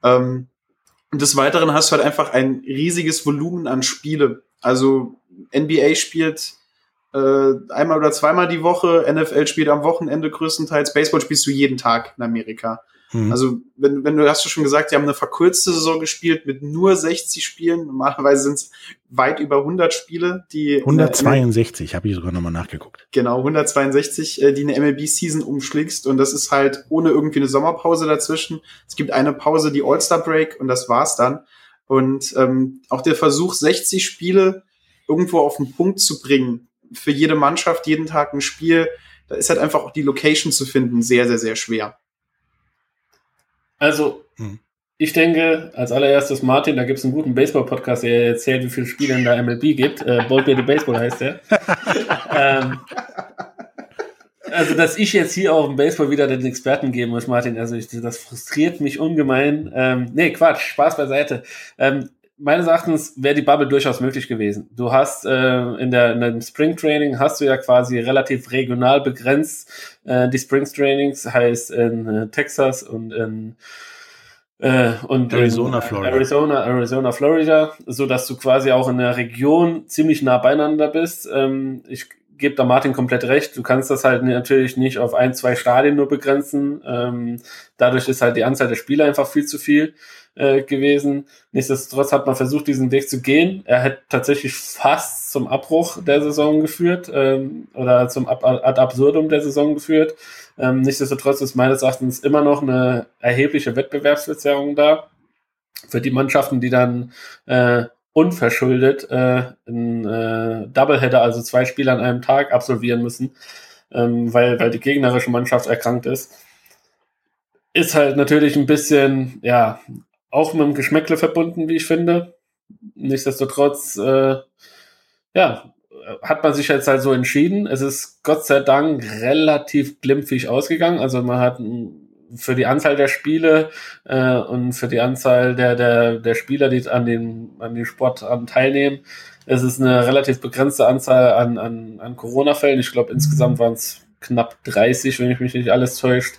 Ähm, und des Weiteren hast du halt einfach ein riesiges Volumen an Spiele. Also NBA spielt äh, einmal oder zweimal die Woche, NFL spielt am Wochenende größtenteils, Baseball spielst du jeden Tag in Amerika. Mhm. Also, wenn, wenn du hast du schon gesagt, die haben eine verkürzte Saison gespielt mit nur 60 Spielen. Normalerweise sind es weit über 100 Spiele, die 162 habe ich sogar nochmal nachgeguckt. Genau, 162, äh, die eine MLB-Season umschlägst und das ist halt ohne irgendwie eine Sommerpause dazwischen. Es gibt eine Pause, die All-Star Break und das war's dann. Und ähm, auch der Versuch, 60 Spiele irgendwo auf den Punkt zu bringen, für jede Mannschaft jeden Tag ein Spiel, da ist halt einfach auch die Location zu finden sehr, sehr, sehr schwer. Also, hm. ich denke, als allererstes Martin, da gibt es einen guten Baseball-Podcast, der erzählt, wie viele Spiele in der MLB gibt. Äh, Ball the Baseball heißt der. <laughs> ähm, also, dass ich jetzt hier auf dem Baseball wieder den Experten geben muss, Martin, also ich, das frustriert mich ungemein. Ähm, nee, Quatsch, Spaß beiseite. Ähm, meines Erachtens wäre die Bubble durchaus möglich gewesen. Du hast äh, in, der, in dem Spring Training hast du ja quasi relativ regional begrenzt äh, die Spring Trainings, heißt in äh, Texas und in äh, und Arizona, in, Florida. Arizona, Arizona, Florida, so dass du quasi auch in der Region ziemlich nah beieinander bist. Ähm, ich gebe da Martin komplett recht. Du kannst das halt natürlich nicht auf ein, zwei Stadien nur begrenzen. Ähm, dadurch ist halt die Anzahl der Spieler einfach viel zu viel äh, gewesen. Nichtsdestotrotz hat man versucht, diesen Weg zu gehen. Er hat tatsächlich fast zum Abbruch der Saison geführt ähm, oder zum Ab Ad Absurdum der Saison geführt. Ähm, nichtsdestotrotz ist meines Erachtens immer noch eine erhebliche Wettbewerbsverzerrung da für die Mannschaften, die dann äh, unverschuldet äh, ein äh, Doubleheader, also zwei Spiele an einem Tag absolvieren müssen, ähm, weil, weil die gegnerische Mannschaft erkrankt ist. Ist halt natürlich ein bisschen, ja, auch mit dem Geschmäckle verbunden, wie ich finde. Nichtsdestotrotz, äh, ja, hat man sich jetzt halt so entschieden. Es ist Gott sei Dank relativ glimpfig ausgegangen. Also man hat für die Anzahl der Spiele äh, und für die Anzahl der, der, der Spieler, die an den, an den Sport an teilnehmen, es ist eine relativ begrenzte Anzahl an, an, an Corona-Fällen. Ich glaube, insgesamt waren es knapp 30, wenn ich mich nicht alles täuscht,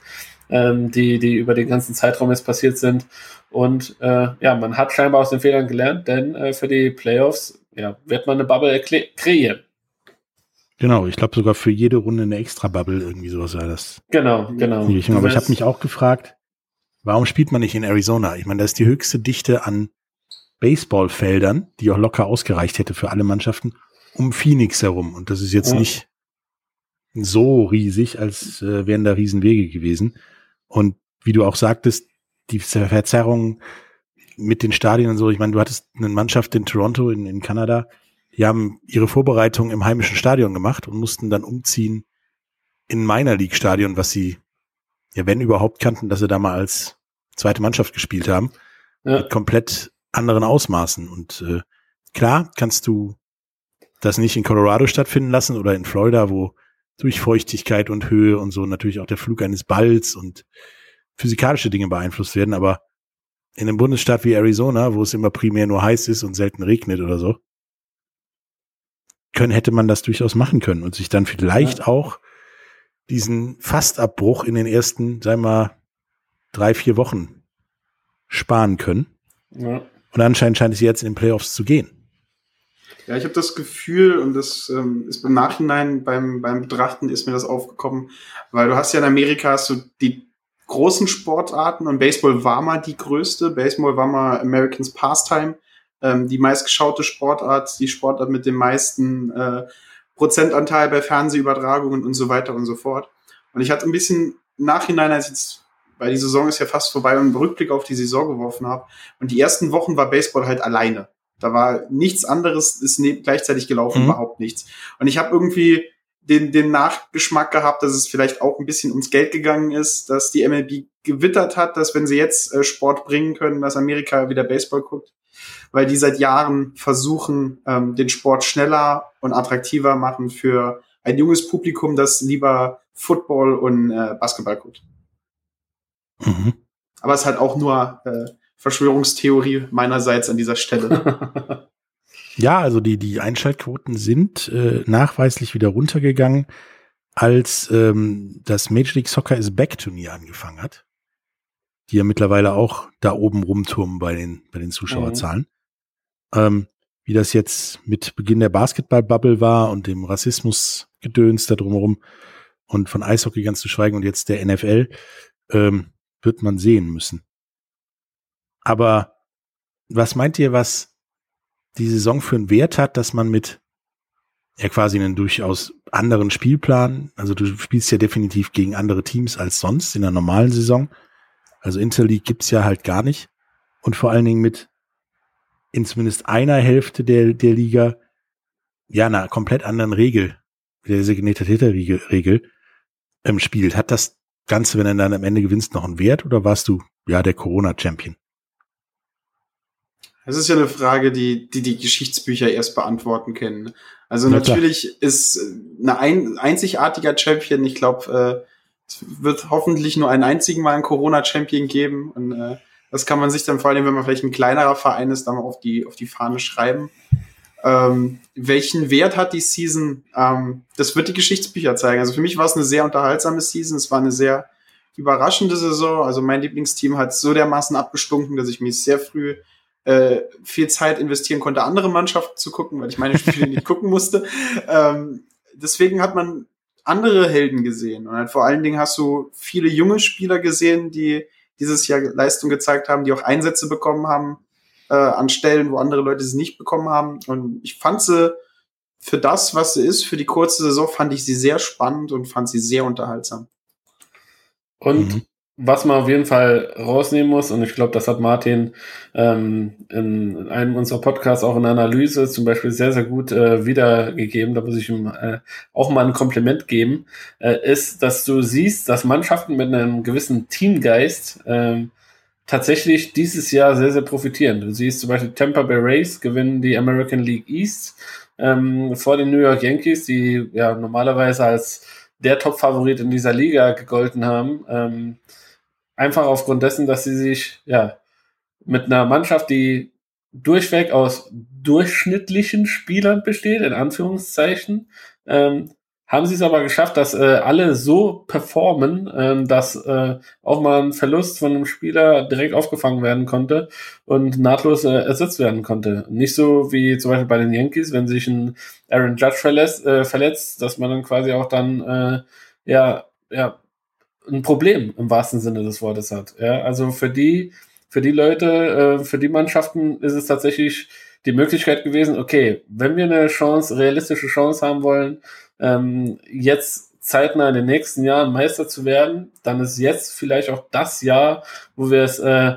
ähm, die, die über den ganzen Zeitraum jetzt passiert sind. Und äh, ja, man hat scheinbar aus den Fehlern gelernt, denn äh, für die Playoffs ja, wird man eine Bubble kreieren. Genau, ich glaube sogar für jede Runde eine extra Bubble, irgendwie sowas war das. Genau, genau. Aber ich habe mich auch gefragt, warum spielt man nicht in Arizona? Ich meine, da ist die höchste Dichte an Baseballfeldern, die auch locker ausgereicht hätte für alle Mannschaften, um Phoenix herum. Und das ist jetzt ja. nicht so riesig, als äh, wären da Riesenwege gewesen. Und wie du auch sagtest, die Verzerrung mit den Stadien und so, ich meine, du hattest eine Mannschaft in Toronto, in, in Kanada, die haben ihre Vorbereitung im heimischen Stadion gemacht und mussten dann umziehen in Minor League Stadion, was sie, ja, wenn überhaupt kannten, dass sie da mal als zweite Mannschaft gespielt haben, ja. mit komplett anderen Ausmaßen. Und äh, klar kannst du das nicht in Colorado stattfinden lassen oder in Florida, wo durch Feuchtigkeit und Höhe und so natürlich auch der Flug eines Balls und physikalische Dinge beeinflusst werden, aber in einem Bundesstaat wie Arizona, wo es immer primär nur heiß ist und selten regnet oder so, können, hätte man das durchaus machen können und sich dann vielleicht ja. auch diesen Fastabbruch in den ersten, sagen wir mal, drei, vier Wochen sparen können. Ja. Und anscheinend scheint es jetzt in den Playoffs zu gehen. Ja, ich habe das Gefühl, und das ähm, ist im Nachhinein beim, beim Betrachten ist mir das aufgekommen, weil du hast ja in Amerika du die großen Sportarten und Baseball war mal die größte. Baseball war mal Americans Pastime, ähm, die meistgeschaute Sportart, die Sportart mit dem meisten äh, Prozentanteil bei Fernsehübertragungen und so weiter und so fort. Und ich hatte ein bisschen Nachhinein, als jetzt, weil die Saison ist ja fast vorbei und einen Rückblick auf die Saison geworfen habe. Und die ersten Wochen war Baseball halt alleine. Da war nichts anderes, ist ne gleichzeitig gelaufen, mhm. überhaupt nichts. Und ich habe irgendwie den, den Nachgeschmack gehabt, dass es vielleicht auch ein bisschen ums Geld gegangen ist, dass die MLB gewittert hat, dass wenn sie jetzt äh, Sport bringen können, dass Amerika wieder Baseball guckt, weil die seit Jahren versuchen, ähm, den Sport schneller und attraktiver machen für ein junges Publikum, das lieber Football und äh, Basketball guckt. Mhm. Aber es hat auch nur äh, Verschwörungstheorie meinerseits an dieser Stelle. <laughs> Ja, also die, die Einschaltquoten sind äh, nachweislich wieder runtergegangen, als ähm, das Major League Soccer is Back Turnier angefangen hat. Die ja mittlerweile auch da oben rumturmen bei den, bei den Zuschauerzahlen. Mhm. Ähm, wie das jetzt mit Beginn der Basketball-Bubble war und dem Rassismus-Gedöns da drumherum und von Eishockey ganz zu schweigen und jetzt der NFL, ähm, wird man sehen müssen. Aber was meint ihr, was die Saison für einen Wert hat, dass man mit ja quasi einen durchaus anderen Spielplan, also du spielst ja definitiv gegen andere Teams als sonst in der normalen Saison. Also Interleague gibt's ja halt gar nicht. Und vor allen Dingen mit in zumindest einer Hälfte der, der Liga ja einer komplett anderen Regel, der designierte Täterregel, ähm, spielt. Hat das Ganze, wenn du dann am Ende gewinnst, noch einen Wert oder warst du ja der Corona-Champion? Das ist ja eine Frage, die die, die Geschichtsbücher erst beantworten können. Also ja, natürlich klar. ist eine ein, einzigartiger Champion. Ich glaube, äh, es wird hoffentlich nur einen einzigen Mal einen Corona-Champion geben. Und äh, Das kann man sich dann vor allem, wenn man vielleicht ein kleinerer Verein ist, dann mal auf die, auf die Fahne schreiben. Ähm, welchen Wert hat die Season? Ähm, das wird die Geschichtsbücher zeigen. Also für mich war es eine sehr unterhaltsame Season. Es war eine sehr überraschende Saison. Also mein Lieblingsteam hat so dermaßen abgestunken, dass ich mir sehr früh äh, viel Zeit investieren konnte, andere Mannschaften zu gucken, weil ich meine Spiele nicht gucken musste. <laughs> Ähm, deswegen hat man andere Helden gesehen. Und halt vor allen Dingen hast du viele junge Spieler gesehen, die dieses Jahr Leistung gezeigt haben, die auch Einsätze bekommen haben äh, an Stellen, wo andere Leute sie nicht bekommen haben. Und ich fand sie für das, was sie ist, für die kurze Saison, fand ich sie sehr spannend und fand sie sehr unterhaltsam. Und mhm. Was man auf jeden Fall rausnehmen muss, und ich glaube, das hat Martin ähm, in, einem unserer Podcasts auch in Analyse zum Beispiel sehr, sehr gut äh, wiedergegeben, da muss ich ihm äh, auch mal ein Kompliment geben, äh, ist, dass du siehst, dass Mannschaften mit einem gewissen Teamgeist ähm, tatsächlich dieses Jahr sehr, sehr profitieren. Du siehst zum Beispiel Tampa Bay Rays gewinnen die American League East ähm, vor den New York Yankees, die ja normalerweise als der Top-Favorit in dieser Liga gegolten haben. Ähm, einfach aufgrund dessen, dass sie sich ja mit einer Mannschaft, die durchweg aus durchschnittlichen Spielern besteht, in Anführungszeichen, ähm, haben sie es aber geschafft, dass äh, alle so performen, ähm, dass äh, auch mal ein Verlust von einem Spieler direkt aufgefangen werden konnte und nahtlos äh, ersetzt werden konnte. Nicht so wie zum Beispiel bei den Yankees, wenn sich ein Aaron Judge verletzt, äh, verletzt dass man dann quasi auch dann äh, ja ja ein Problem im wahrsten Sinne des Wortes hat. Ja, also für die für die Leute, äh, für die Mannschaften ist es tatsächlich die Möglichkeit gewesen, okay, wenn wir eine Chance, realistische Chance haben wollen, ähm, jetzt zeitnah in den nächsten Jahren Meister zu werden, dann ist jetzt vielleicht auch das Jahr, wo wir es äh,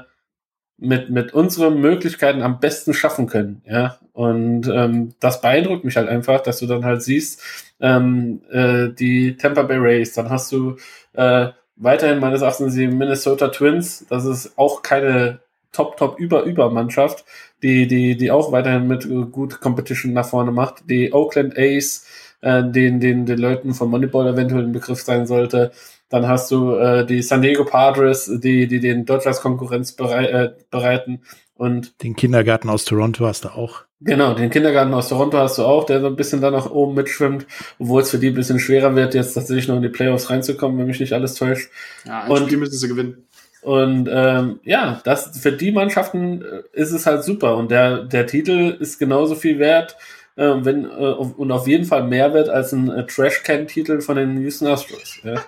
mit, mit unseren Möglichkeiten am besten schaffen können. Ja, und ähm, das beeindruckt mich halt einfach, dass du dann halt siehst, ähm, äh, die Tampa Bay Rays, dann hast du äh, weiterhin meines Erachtens die Minnesota Twins, das ist auch keine Top-Top-Über-Über-Mannschaft, die, die, die auch weiterhin mit gut Competition nach vorne macht. Die Oakland A's, äh, den, den, den Leuten von Moneyball eventuell ein Begriff sein sollte. Dann hast du äh, die San Diego Padres, die, die den Dodgers Konkurrenz berei äh, bereiten. Und den Kindergarten aus Toronto hast du auch. Genau, den Kindergarten aus Toronto hast du auch, der so ein bisschen da nach oben mitschwimmt, obwohl es für die ein bisschen schwerer wird, jetzt tatsächlich noch in die Playoffs reinzukommen, wenn mich nicht alles täuscht. Ja, ein und, Spiel müssen sie gewinnen. Und ähm, ja, das für die Mannschaften äh, ist es halt super. Und der, der Titel ist genauso viel wert äh, wenn, äh, und auf jeden Fall mehr wird als ein äh, Trash-Can-Titel von den Houston Astros. Ja.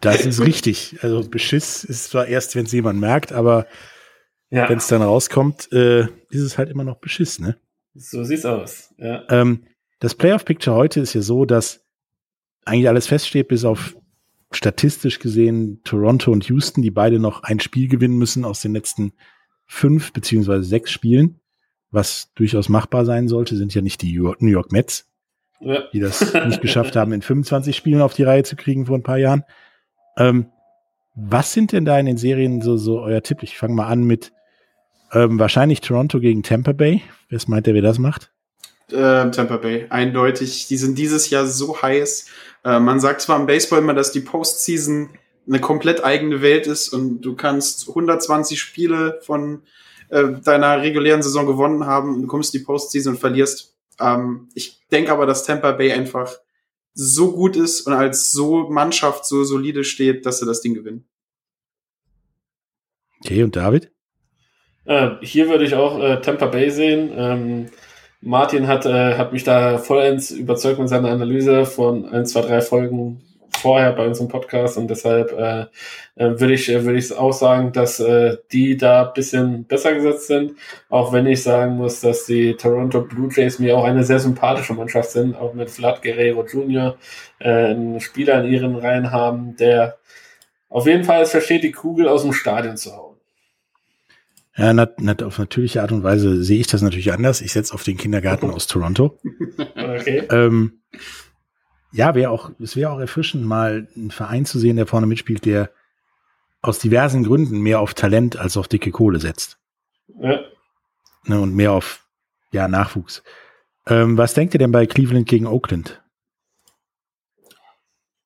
Das ist richtig. Also Beschiss ist zwar erst, wenn es jemand merkt, aber ja. wenn es dann rauskommt, äh, ist es halt immer noch Beschiss, ne? So sieht's aus. Ja. Ähm, das Playoff-Picture heute ist ja so, dass eigentlich alles feststeht, bis auf statistisch gesehen Toronto und Houston, die beide noch ein Spiel gewinnen müssen aus den letzten fünf beziehungsweise sechs Spielen was durchaus machbar sein sollte, sind ja nicht die New York Mets, ja. die das nicht geschafft haben, in 25 Spielen auf die Reihe zu kriegen vor ein paar Jahren. Ähm, was sind denn da in den Serien so, so euer Tipp? Ich fange mal an mit ähm, wahrscheinlich Toronto gegen Tampa Bay. Wer meint der, wer das macht? Äh, Tampa Bay, eindeutig. Die sind dieses Jahr so heiß. Äh, man sagt zwar im Baseball immer, dass die Postseason eine komplett eigene Welt ist und du kannst 120 Spiele von äh, deiner regulären Saison gewonnen haben, du kommst in die Postseason und verlierst. Ähm, ich denke aber, dass Tampa Bay einfach so gut ist und als so Mannschaft so solide steht, dass sie das Ding gewinnen. Okay, und David? Äh, hier würde ich auch äh, Tampa Bay sehen. Ähm, Martin hat, äh, hat mich da vollends überzeugt mit seiner Analyse von ein, zwei, drei Folgen vorher bei unserem Podcast und deshalb äh, äh würde ich würde ich auch sagen, dass äh, die da bisschen besser gesetzt sind, auch wenn ich sagen muss, dass die Toronto Blue Jays mir auch eine sehr sympathische Mannschaft sind, auch mit Vlad Guerrero Jr. Äh, einen Spieler in ihren Reihen haben, der auf jeden Fall es versteht, die Kugel aus dem Stadion zu hauen. Ja, nat, nat, auf natürliche Art und Weise sehe ich das natürlich anders. Ich setze auf den Kindergarten aus Toronto. <laughs> Okay. Ähm, ja, wäre auch, es wäre auch erfrischend, mal einen Verein zu sehen, der vorne mitspielt, der aus diversen Gründen mehr auf Talent als auf dicke Kohle setzt. Ja. Ne, und mehr auf ja, Nachwuchs. Ähm, was denkt ihr denn bei Cleveland gegen Oakland?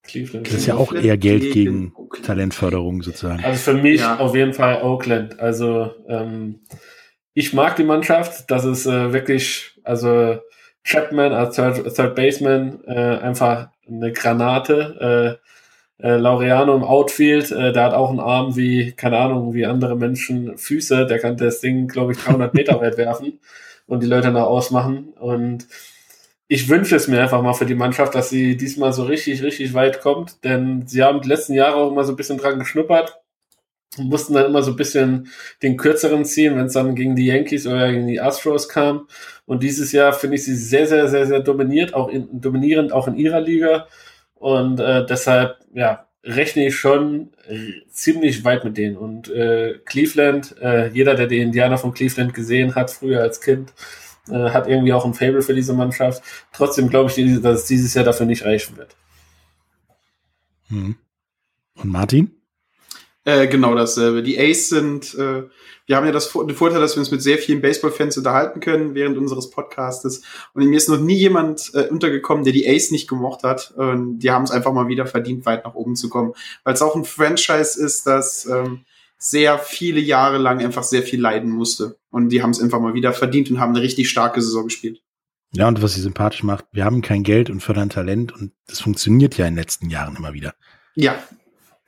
Cleveland. Das ist ja auch eher Geld gegen, gegen Talentförderung sozusagen. Also für mich ja. auf jeden Fall Oakland. Also ähm, ich mag die Mannschaft. Das ist äh, wirklich, also Chapman als Third, Third Baseman äh, einfach eine Granate. Äh, äh, Laureano im Outfield, äh, der hat auch einen Arm wie, keine Ahnung, wie andere Menschen Füße. Der kann das Ding, glaube ich, 300 Meter <laughs> weit werfen und die Leute nach ausmachen. Und ich wünsche es mir einfach mal für die Mannschaft, dass sie diesmal so richtig, richtig weit kommt, denn sie haben die letzten Jahre auch immer so ein bisschen dran geschnuppert mussten dann immer so ein bisschen den kürzeren ziehen, wenn es dann gegen die Yankees oder gegen die Astros kam. Und dieses Jahr finde ich sie sehr, sehr, sehr, sehr dominiert, auch in, dominierend auch in ihrer Liga. Und äh, deshalb, ja, rechne ich schon ziemlich weit mit denen. Und äh, Cleveland, äh, jeder, der die Indianer von Cleveland gesehen hat, früher als Kind, äh, hat irgendwie auch ein Fable für diese Mannschaft. Trotzdem glaube ich, dass es dieses Jahr dafür nicht reichen wird. Hm. Und Martin? Äh, genau dasselbe. Die Ace sind, äh, wir haben ja das, den Vorteil, dass wir uns mit sehr vielen Baseball-Fans unterhalten können während unseres Podcastes. Und mir ist noch nie jemand äh, untergekommen, der die Ace nicht gemocht hat. Und die haben es einfach mal wieder verdient, weit nach oben zu kommen. Weil es auch ein Franchise ist, das ähm, sehr viele Jahre lang einfach sehr viel leiden musste. Und die haben es einfach mal wieder verdient und haben eine richtig starke Saison gespielt. Ja, und was sie sympathisch macht, wir haben kein Geld und fördern Talent und das funktioniert ja in den letzten Jahren immer wieder. Ja.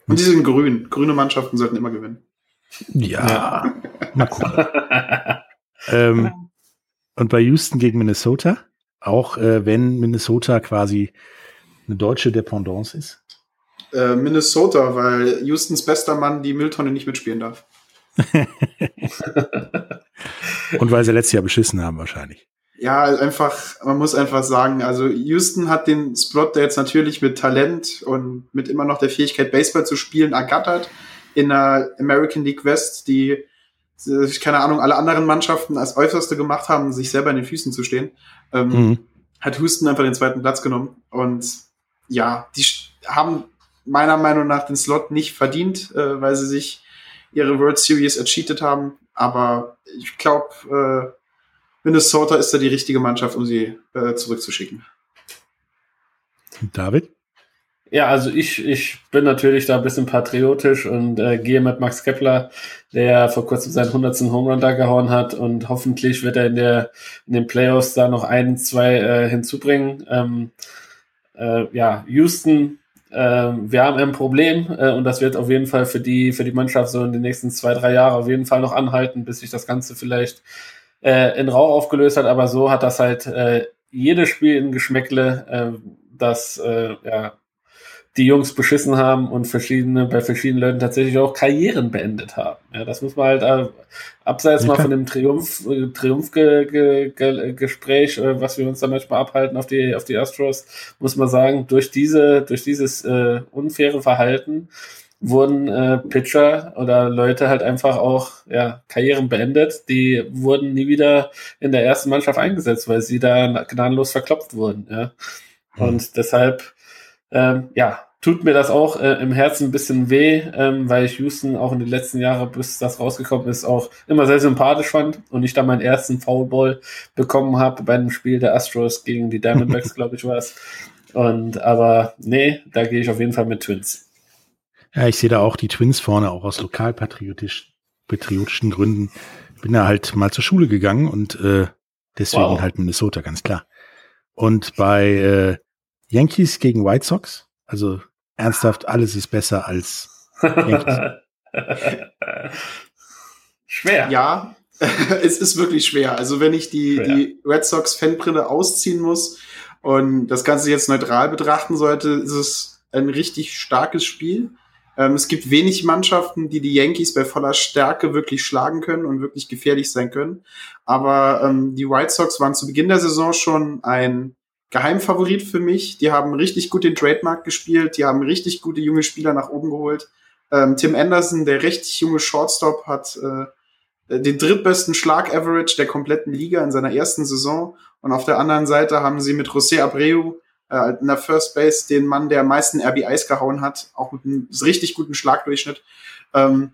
Und die sind grün. Grüne Mannschaften sollten immer gewinnen. Ja, ja. mal gucken. ähm, und bei Houston gegen Minnesota, auch äh, wenn Minnesota quasi eine deutsche Dependance ist, äh, Minnesota, weil Houstons bester Mann die Mülltonne nicht mitspielen darf. <laughs> Und weil sie letztes Jahr beschissen haben wahrscheinlich. Ja, einfach, man muss einfach sagen, also Houston hat den Spot, der jetzt natürlich mit Talent und mit immer noch der Fähigkeit, Baseball zu spielen, ergattert in der American League West, die, keine Ahnung, alle anderen Mannschaften als äußerste gemacht haben, sich selber in den Füßen zu stehen, ähm, mhm. hat Houston einfach den zweiten Platz genommen. Und ja, die haben meiner Meinung nach den Slot nicht verdient, äh, weil sie sich ihre World Series ercheatet haben. Aber ich glaube, äh, Minnesota ist da die richtige Mannschaft, um sie äh, zurückzuschicken. David? Ja, also ich, ich bin natürlich da ein bisschen patriotisch und äh, gehe mit Max Kepler, der vor kurzem seinen 100. Home Run da gehauen hat und hoffentlich wird er in, der, in den Playoffs da noch ein, zwei äh, hinzubringen. Ähm, äh, ja, Houston ähm, wir haben ein Problem äh, und das wird auf jeden Fall für die, für die Mannschaft so in den nächsten zwei, drei Jahren auf jeden Fall noch anhalten, bis sich das Ganze vielleicht äh, in Rauch aufgelöst hat. Aber so hat das halt äh, jedes Spiel in Geschmäckle, äh, das äh, ja, die Jungs beschissen haben und verschiedene, bei verschiedenen Leuten tatsächlich auch Karrieren beendet haben. Ja, das muss man halt äh, abseits okay. mal von dem Triumph, äh, Triumphgespräch, äh, was wir uns da manchmal abhalten auf die, auf die Astros, muss man sagen, durch diese, durch dieses äh, unfaire Verhalten wurden äh, Pitcher oder Leute halt einfach auch ja, Karrieren beendet, die wurden nie wieder in der ersten Mannschaft eingesetzt, weil sie da gnadenlos verklopft wurden. Ja. Und hm. deshalb ähm, ja, tut mir das auch äh, im Herzen ein bisschen weh, ähm, weil ich Houston auch in den letzten Jahren, bis das rausgekommen ist, auch immer sehr sympathisch fand und ich da meinen ersten Foulball bekommen habe bei einem Spiel der Astros gegen die Diamondbacks, <laughs> glaube ich, war es. Und aber nee, da gehe ich auf jeden Fall mit Twins. Ja, ich sehe da auch die Twins vorne, auch aus lokalpatriotischen patriotischen Gründen. Bin da halt mal zur Schule gegangen und äh, deswegen wow. halt Minnesota, ganz klar. Und bei äh, Yankees gegen White Sox, also ernsthaft, alles ist besser als <laughs> schwer. Ja, <laughs> es ist wirklich schwer. Also wenn ich die, die Red Sox Fanbrille ausziehen muss und das Ganze jetzt neutral betrachten sollte, ist es ein richtig starkes Spiel. Ähm, es gibt wenig Mannschaften, die die Yankees bei voller Stärke wirklich schlagen können und wirklich gefährlich sein können. Aber ähm, die White Sox waren zu Beginn der Saison schon ein Geheimfavorit für mich. Die haben richtig gut den Trademark gespielt, die haben richtig gute junge Spieler nach oben geholt. Ähm, Tim Anderson, der richtig junge Shortstop, hat äh, den drittbesten Schlag-Average der kompletten Liga in seiner ersten Saison. Und auf der anderen Seite haben sie mit José Abreu äh, in der First Base den Mann, der am meisten RBIs gehauen hat, auch mit einem richtig guten Schlagdurchschnitt. Ähm,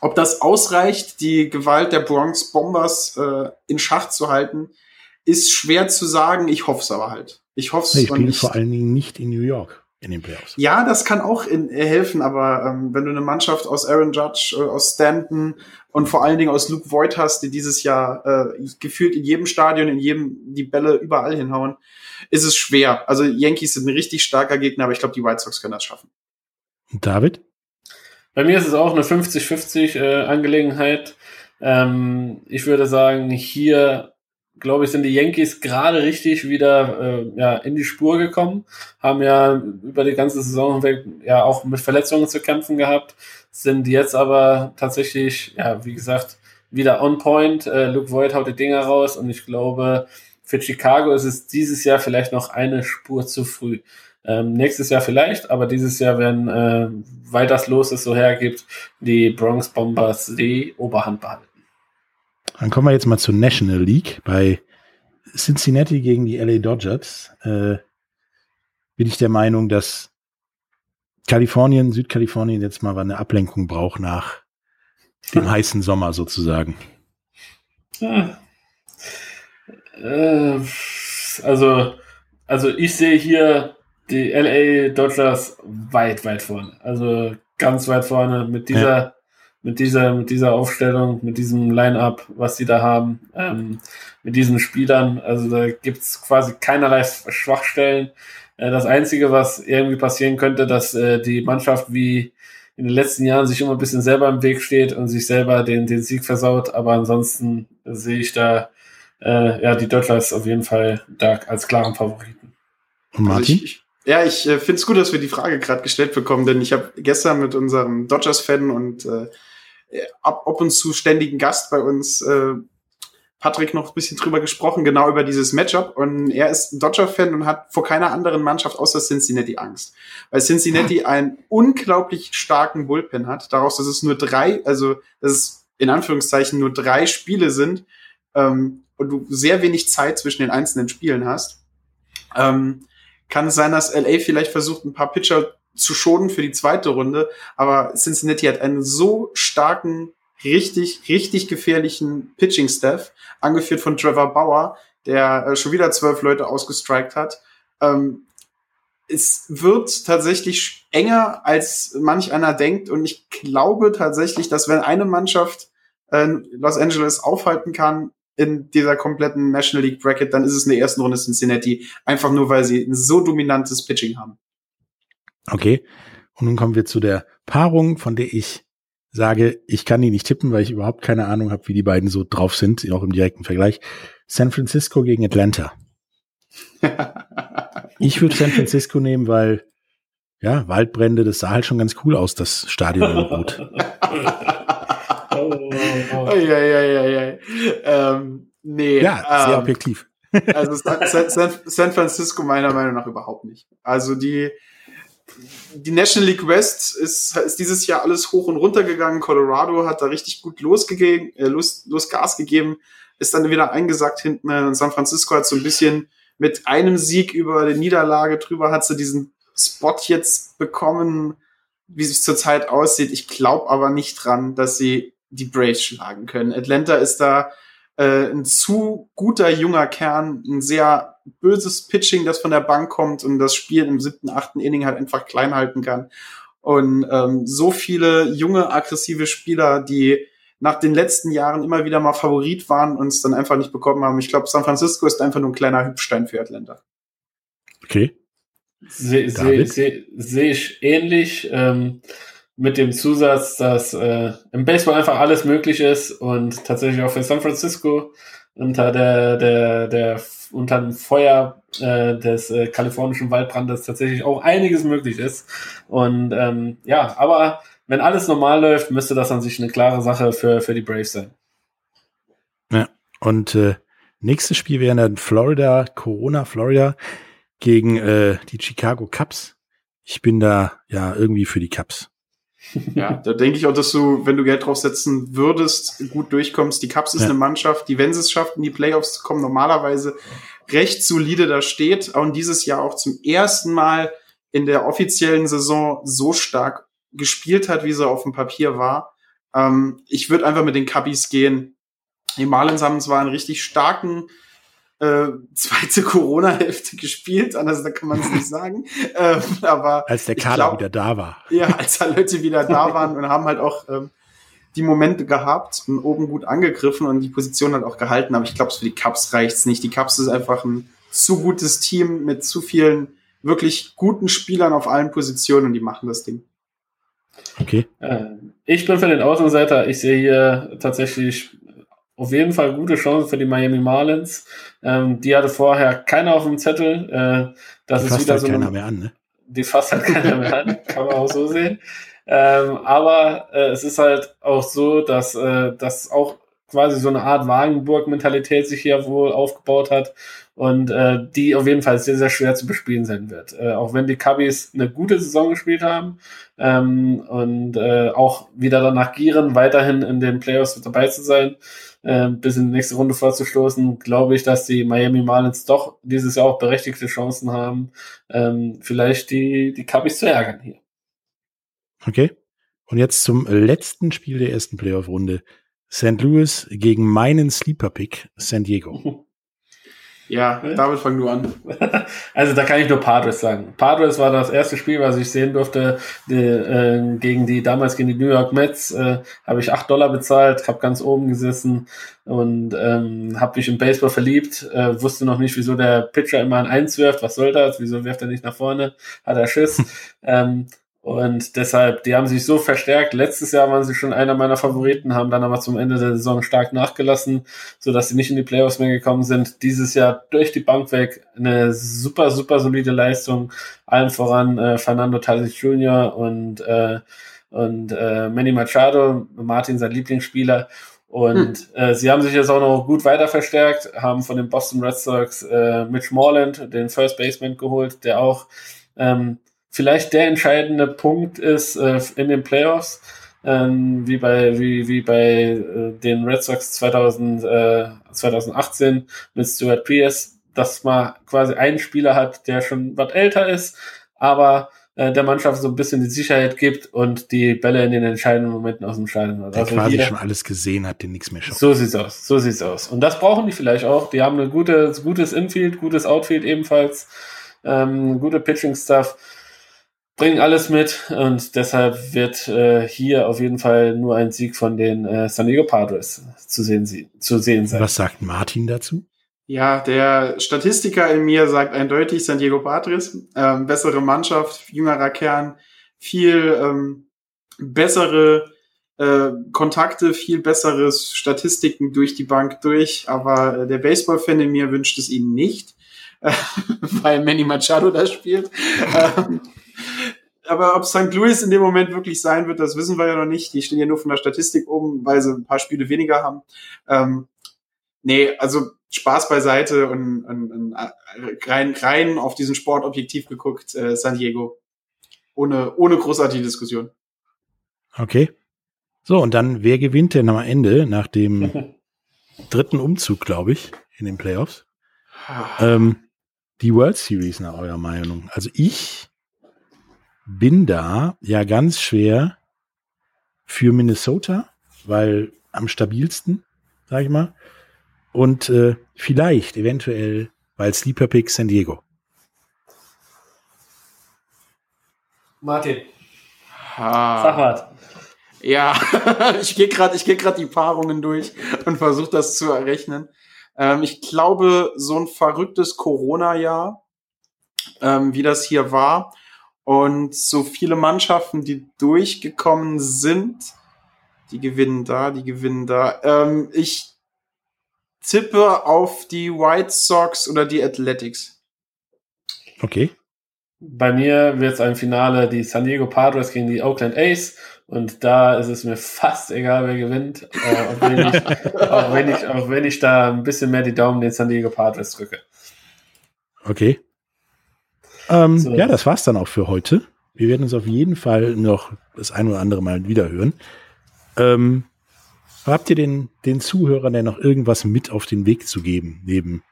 ob das ausreicht, die Gewalt der Bronx Bombers äh, in Schach zu halten, ist schwer zu sagen. Ich hoffe es aber halt. Ich hoffe es. Ich spiele vor allen Dingen nicht in New York. In den Playoffs. Ja, das kann auch in, äh, helfen, aber ähm, wenn du eine Mannschaft aus Aaron Judge, äh, aus Stanton und vor allen Dingen aus Luke Voigt hast, die dieses Jahr äh, gefühlt in jedem Stadion, in jedem die Bälle überall hinhauen, ist es schwer. Also Yankees sind ein richtig starker Gegner, aber ich glaube, die White Sox können das schaffen. Und David? Bei mir ist es auch eine 50-50 äh, Angelegenheit. Ähm, ich würde sagen, hier glaube ich, sind die Yankees gerade richtig wieder äh, ja, in die Spur gekommen, haben ja über die ganze Saison hinweg ja auch mit Verletzungen zu kämpfen gehabt, sind jetzt aber tatsächlich, ja, wie gesagt, wieder on point. Äh, Luke Voigt haut die Dinger raus und ich glaube, für Chicago ist es dieses Jahr vielleicht noch eine Spur zu früh. Ähm, nächstes Jahr vielleicht, aber dieses Jahr, wenn äh, weil das los ist, so hergibt, die Bronx Bombers die Oberhand behalten. Dann kommen wir jetzt mal zur National League. Bei Cincinnati gegen die LA Dodgers äh, bin ich der Meinung, dass Kalifornien, Südkalifornien jetzt mal eine Ablenkung braucht nach dem heißen Sommer sozusagen. Ja. Äh, also, also ich sehe hier die LA Dodgers weit, weit vorne. Also ganz weit vorne mit dieser ja mit dieser, mit dieser Aufstellung, mit diesem Line-up, was sie da haben, ähm, mit diesen Spielern. Also da gibt's quasi keinerlei Schwachstellen. Äh, das Einzige, was irgendwie passieren könnte, dass äh, die Mannschaft wie in den letzten Jahren sich immer ein bisschen selber im Weg steht und sich selber den, den Sieg versaut. Aber ansonsten sehe ich da äh, ja die Dodgers auf jeden Fall da als klaren Favoriten. Und Martin? Also ich, ja, ich äh, finde es gut, dass wir die Frage gerade gestellt bekommen, denn ich habe gestern mit unserem Dodgers-Fan und äh, ab, ab und zu ständigen Gast bei uns, äh, Patrick, noch ein bisschen drüber gesprochen, genau über dieses Matchup. Und er ist ein Dodger-Fan und hat vor keiner anderen Mannschaft außer Cincinnati Angst. Weil Cincinnati <laughs> einen unglaublich starken Bullpen hat. Daraus, dass es nur drei, also dass es in Anführungszeichen nur drei Spiele sind ähm, und du sehr wenig Zeit zwischen den einzelnen Spielen hast. Ähm, kann es sein, dass LA vielleicht versucht, ein paar Pitcher zu schonen für die zweite Runde. Aber Cincinnati hat einen so starken, richtig, richtig gefährlichen Pitching-Staff, angeführt von Trevor Bauer, der äh, schon wieder zwölf Leute ausgestrikt hat. Ähm, es wird tatsächlich enger, als manch einer denkt. Und ich glaube tatsächlich, dass wenn eine Mannschaft äh, Los Angeles aufhalten kann in dieser kompletten National League Bracket, dann ist es in der ersten Runde Cincinnati. Einfach nur, weil sie ein so dominantes Pitching haben. Okay. Und nun kommen wir zu der Paarung, von der ich sage, ich kann die nicht tippen, weil ich überhaupt keine Ahnung habe, wie die beiden so drauf sind, auch im direkten Vergleich. San Francisco gegen Atlanta. <laughs> ich würde San Francisco nehmen, weil ja, Waldbrände, das sah halt schon ganz cool aus, das Stadion in Rot. <laughs> oh, oh, oh. Ja, ja, ja, ja. Ähm, nee. Ja, sehr ähm, objektiv. also San, San Francisco meiner Meinung nach überhaupt nicht. Also die, die National League West ist, ist dieses Jahr alles hoch und runter gegangen. Colorado hat da richtig gut losgegeben, äh, los, los Gas gegeben, ist dann wieder eingesackt hinten. Und San Francisco hat so ein bisschen mit einem Sieg über die Niederlage drüber, hat sie diesen Spot jetzt bekommen, wie es zurzeit aussieht. Ich glaube aber nicht dran, dass sie die Braves schlagen können. Atlanta ist da äh, ein zu guter junger Kern, ein sehr böses Pitching, das von der Bank kommt und das Spiel im siebten, achten Inning halt einfach klein halten kann. Und ähm, so viele junge, aggressive Spieler, die nach den letzten Jahren immer wieder mal Favorit waren und es dann einfach nicht bekommen haben. Ich glaube, San Francisco ist einfach nur ein kleiner Hübstein für Atlanta. Okay. Sehe seh, seh, seh ich ähnlich. Ähm, mit dem Zusatz, dass äh, im Baseball einfach alles möglich ist und tatsächlich auch für San Francisco unter der, der, der unter dem Feuer äh, des äh, kalifornischen Waldbrandes tatsächlich auch einiges möglich ist. Und ähm, ja, aber wenn alles normal läuft, müsste das an sich eine klare Sache für, für die Braves sein. Ja, und äh, nächstes Spiel wäre dann Florida, Corona, Florida gegen äh, die Chicago Cubs. Ich bin da ja irgendwie für die Cubs. Ja, <laughs> da denke ich auch, dass du, wenn du Geld draufsetzen würdest, gut durchkommst. Die Cubs ist ja. eine Mannschaft, die, wenn sie es schafft, in die Playoffs zu kommen, normalerweise recht solide da steht und dieses Jahr auch zum ersten Mal in der offiziellen Saison so stark gespielt hat, wie sie auf dem Papier war. Ähm, ich würde einfach mit den Cubbies gehen. Die Marlins haben zwar einen richtig starken äh, zweite Corona-Hälfte gespielt, anders da kann man es nicht <laughs> sagen. Ähm, aber als der Kader glaub, wieder da war. Ja, als da Leute wieder da <laughs> waren und haben halt auch ähm, die Momente gehabt und oben gut angegriffen und die Position hat auch gehalten. Aber ich glaube, für die Cups reicht's nicht. Die Cups ist einfach ein zu gutes Team mit zu vielen wirklich guten Spielern auf allen Positionen und die machen das Ding. Okay. Äh, ich bin für den Außenseiter. Ich sehe hier tatsächlich auf jeden Fall gute Chancen für die Miami Marlins. Ähm, die hatte vorher keiner auf dem Zettel. Äh, das die ist wieder halt so keiner eine, mehr an, ne? Die fasst halt keiner mehr an, <laughs> kann man auch so sehen. Ähm, aber äh, es ist halt auch so, dass äh, das auch quasi so eine Art Wagenburg-Mentalität sich hier wohl aufgebaut hat und äh, die auf jeden Fall sehr, sehr schwer zu bespielen sein wird. Äh, auch wenn die Cubbies eine gute Saison gespielt haben ähm, und äh, auch wieder danach gieren, weiterhin in den Playoffs dabei zu sein, äh, bis in die nächste Runde vorzustoßen, glaube ich, dass die Miami Marlins doch dieses Jahr auch berechtigte Chancen haben, ähm, vielleicht die, die Cubbies zu ärgern hier. Okay. Und jetzt zum letzten Spiel der ersten Playoff-Runde. St. Louis gegen meinen Sleeper-Pick San Diego. <laughs> Ja, damit fang du an. <laughs> Also da kann ich nur Padres sagen. Padres war das erste Spiel, was ich sehen durfte die, äh, gegen die damals gegen die New York Mets. Äh, habe ich acht Dollar bezahlt, habe ganz oben gesessen und ähm, habe mich im Baseball verliebt. Äh, wusste noch nicht, wieso der Pitcher immer ein Eins wirft. Was soll das? Wieso wirft er nicht nach vorne? Hat er Schiss? <laughs> ähm, und deshalb, die haben sich so verstärkt. Letztes Jahr waren sie schon einer meiner Favoriten, haben dann aber zum Ende der Saison stark nachgelassen, so dass sie nicht in die Playoffs mehr gekommen sind. Dieses Jahr durch die Bank weg eine super, super solide Leistung. Allen voran äh, Fernando Tatis Jr. und, äh, und äh, Manny Machado, Martin sein Lieblingsspieler. Und hm. äh, sie haben sich jetzt auch noch gut weiter verstärkt, haben von den Boston Red Sox äh, Mitch Morland, den First Baseman, geholt, der auch ähm, vielleicht der entscheidende Punkt ist äh, in den Playoffs, ähm, wie bei, wie, wie bei äh, den Red Sox 2000, äh, 2018 mit Stuart Pierce, dass man quasi einen Spieler hat, der schon was älter ist, aber äh, der Mannschaft so ein bisschen die Sicherheit gibt und die Bälle in den entscheidenden Momenten aus dem Scheiden. Der also quasi hier, schon alles gesehen hat, den nichts mehr schafft. So sieht's aus, so sieht's aus. Und das brauchen die vielleicht auch. Die haben ein gutes, gutes Infield, gutes Outfield ebenfalls, ähm, gute Pitching-Stuff bringen alles mit und deshalb wird äh, hier auf jeden Fall nur ein Sieg von den äh, San Diego Padres zu sehen, zu sehen sein. Was sagt Martin dazu? Ja, der Statistiker in mir sagt eindeutig San Diego Padres. Ähm, bessere Mannschaft, jüngerer Kern, viel ähm, bessere äh, Kontakte, viel besseres Statistiken durch die Bank durch. Aber äh, der Baseball-Fan in mir wünscht es ihnen nicht, äh, <laughs> weil Manny Machado da spielt. <laughs> ähm, aber ob St. Louis in dem Moment wirklich sein wird, das wissen wir ja noch nicht. Die stehen ja nur von der Statistik oben, weil sie ein paar Spiele weniger haben. Ähm, nee, also Spaß beiseite und, und, und äh, rein, rein auf diesen Sport objektiv geguckt, äh, San Diego. Ohne, ohne großartige Diskussion. Okay. So, und dann, wer gewinnt denn am Ende nach dem <laughs> dritten Umzug, glaube ich, in den Playoffs? ähm, die World Series nach eurer Meinung. Also ich bin da ja ganz schwer für Minnesota, weil am stabilsten, sag ich mal. Und äh, vielleicht, eventuell, weil Sleeper Pick San Diego. Martin. Sag was. Ja, <laughs> ich gehe gerade, ich gehe gerade die Paarungen durch und versuche das zu errechnen. Ähm, ich glaube, so ein verrücktes Corona-Jahr, ähm, wie das hier war, und so viele Mannschaften, die durchgekommen sind, die gewinnen da, die gewinnen da. Ähm, ich tippe auf die White Sox oder die Athletics. Okay. Bei mir wird es ein Finale die San Diego Padres gegen die Oakland A's und da ist es mir fast egal, wer gewinnt, äh, auch, wenn ich, <laughs> auch, wenn ich, auch wenn ich da ein bisschen mehr die Daumen den San Diego Padres drücke. Okay. Ähm, so. Ja, das war's dann auch für heute. Wir werden uns auf jeden Fall noch das ein oder andere Mal wieder hören. Ähm, habt ihr den, den Zuhörern denn noch irgendwas mit auf den Weg zu geben, neben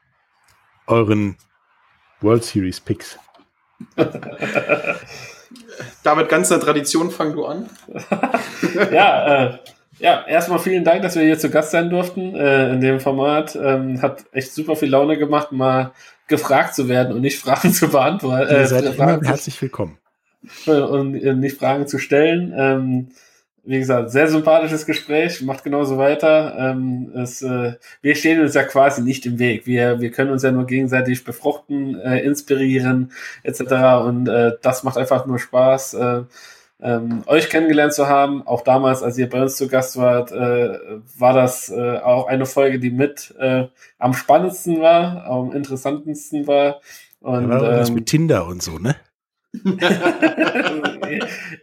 euren World Series Picks? <laughs> Damit ganz der Tradition fang du an. <laughs> ja, äh, Ja, erstmal vielen Dank, dass wir hier zu Gast sein durften äh, in dem Format. Ähm, hat echt super viel Laune gemacht, mal gefragt zu werden und nicht Fragen zu beantworten. Äh, Ihr seid immer herzlich willkommen. Und nicht Fragen zu stellen. Ähm, wie gesagt, sehr sympathisches Gespräch, macht genauso weiter. Ähm, es, äh, wir stehen uns ja quasi nicht im Weg. Wir, wir können uns ja nur gegenseitig befruchten, äh, inspirieren, etc. Und äh, das macht einfach nur Spaß. Äh, ähm, euch kennengelernt zu haben. Auch damals, als ihr bei uns zu Gast wart, äh, war das äh, auch eine Folge, die mit äh, am spannendsten war, am interessantesten war. Und, ja, war ähm, das mit Tinder und so, ne? <laughs>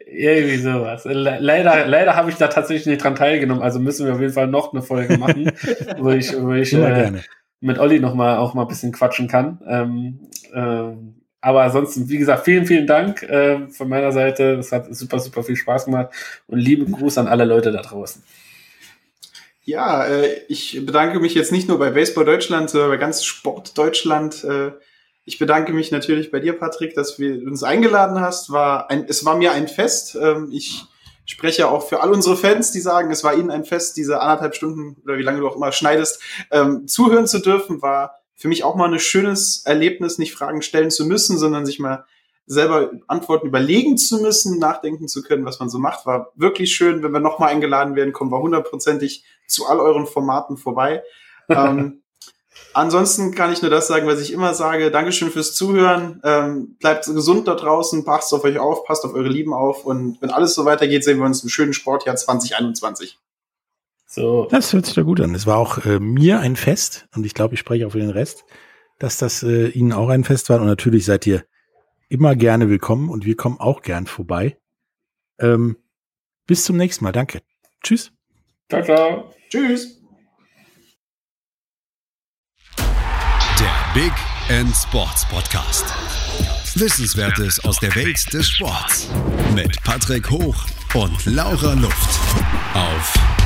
Irgendwie sowas. Leider, leider habe ich da tatsächlich nicht dran teilgenommen, also müssen wir auf jeden Fall noch eine Folge machen, <laughs> wo ich, wo ich äh, mit Olli noch mal auch mal ein bisschen quatschen kann. Ähm, ähm, aber ansonsten, wie gesagt, vielen, vielen Dank äh, von meiner Seite. Es hat super, super viel Spaß gemacht. Und lieben Gruß an alle Leute da draußen. Ja, äh, ich bedanke mich jetzt nicht nur bei Baseball Deutschland, sondern bei ganz Sport Deutschland. Äh, ich bedanke mich natürlich bei dir, Patrick, dass du uns eingeladen hast. War ein, es war mir ein Fest. Ähm, ich spreche auch für all unsere Fans, die sagen, es war ihnen ein Fest, diese anderthalb Stunden oder wie lange du auch immer schneidest, ähm, zuhören zu dürfen. War für mich auch mal ein schönes Erlebnis, nicht Fragen stellen zu müssen, sondern sich mal selber Antworten überlegen zu müssen, nachdenken zu können, was man so macht. War wirklich schön. Wenn wir nochmal eingeladen werden, kommen wir hundertprozentig zu all euren Formaten vorbei. <laughs> ähm, ansonsten kann ich nur das sagen, was ich immer sage. Dankeschön fürs Zuhören. Ähm, bleibt gesund da draußen, passt auf euch auf, passt auf eure Lieben auf. Und wenn alles so weitergeht, sehen wir uns im schönen Sportjahr 2021. So. Das hört sich doch gut an. Es war auch äh, mir ein Fest und ich glaube, ich spreche auch für den Rest, dass das äh, Ihnen auch ein Fest war und natürlich seid ihr immer gerne willkommen und wir kommen auch gern vorbei. Ähm, bis zum nächsten Mal. Danke. Tschüss. Ciao, ciao. Tschüss. Der Big End Sports Podcast. Wissenswertes aus der Welt des Sports. Mit Patrick Hoch und Laura Luft. Auf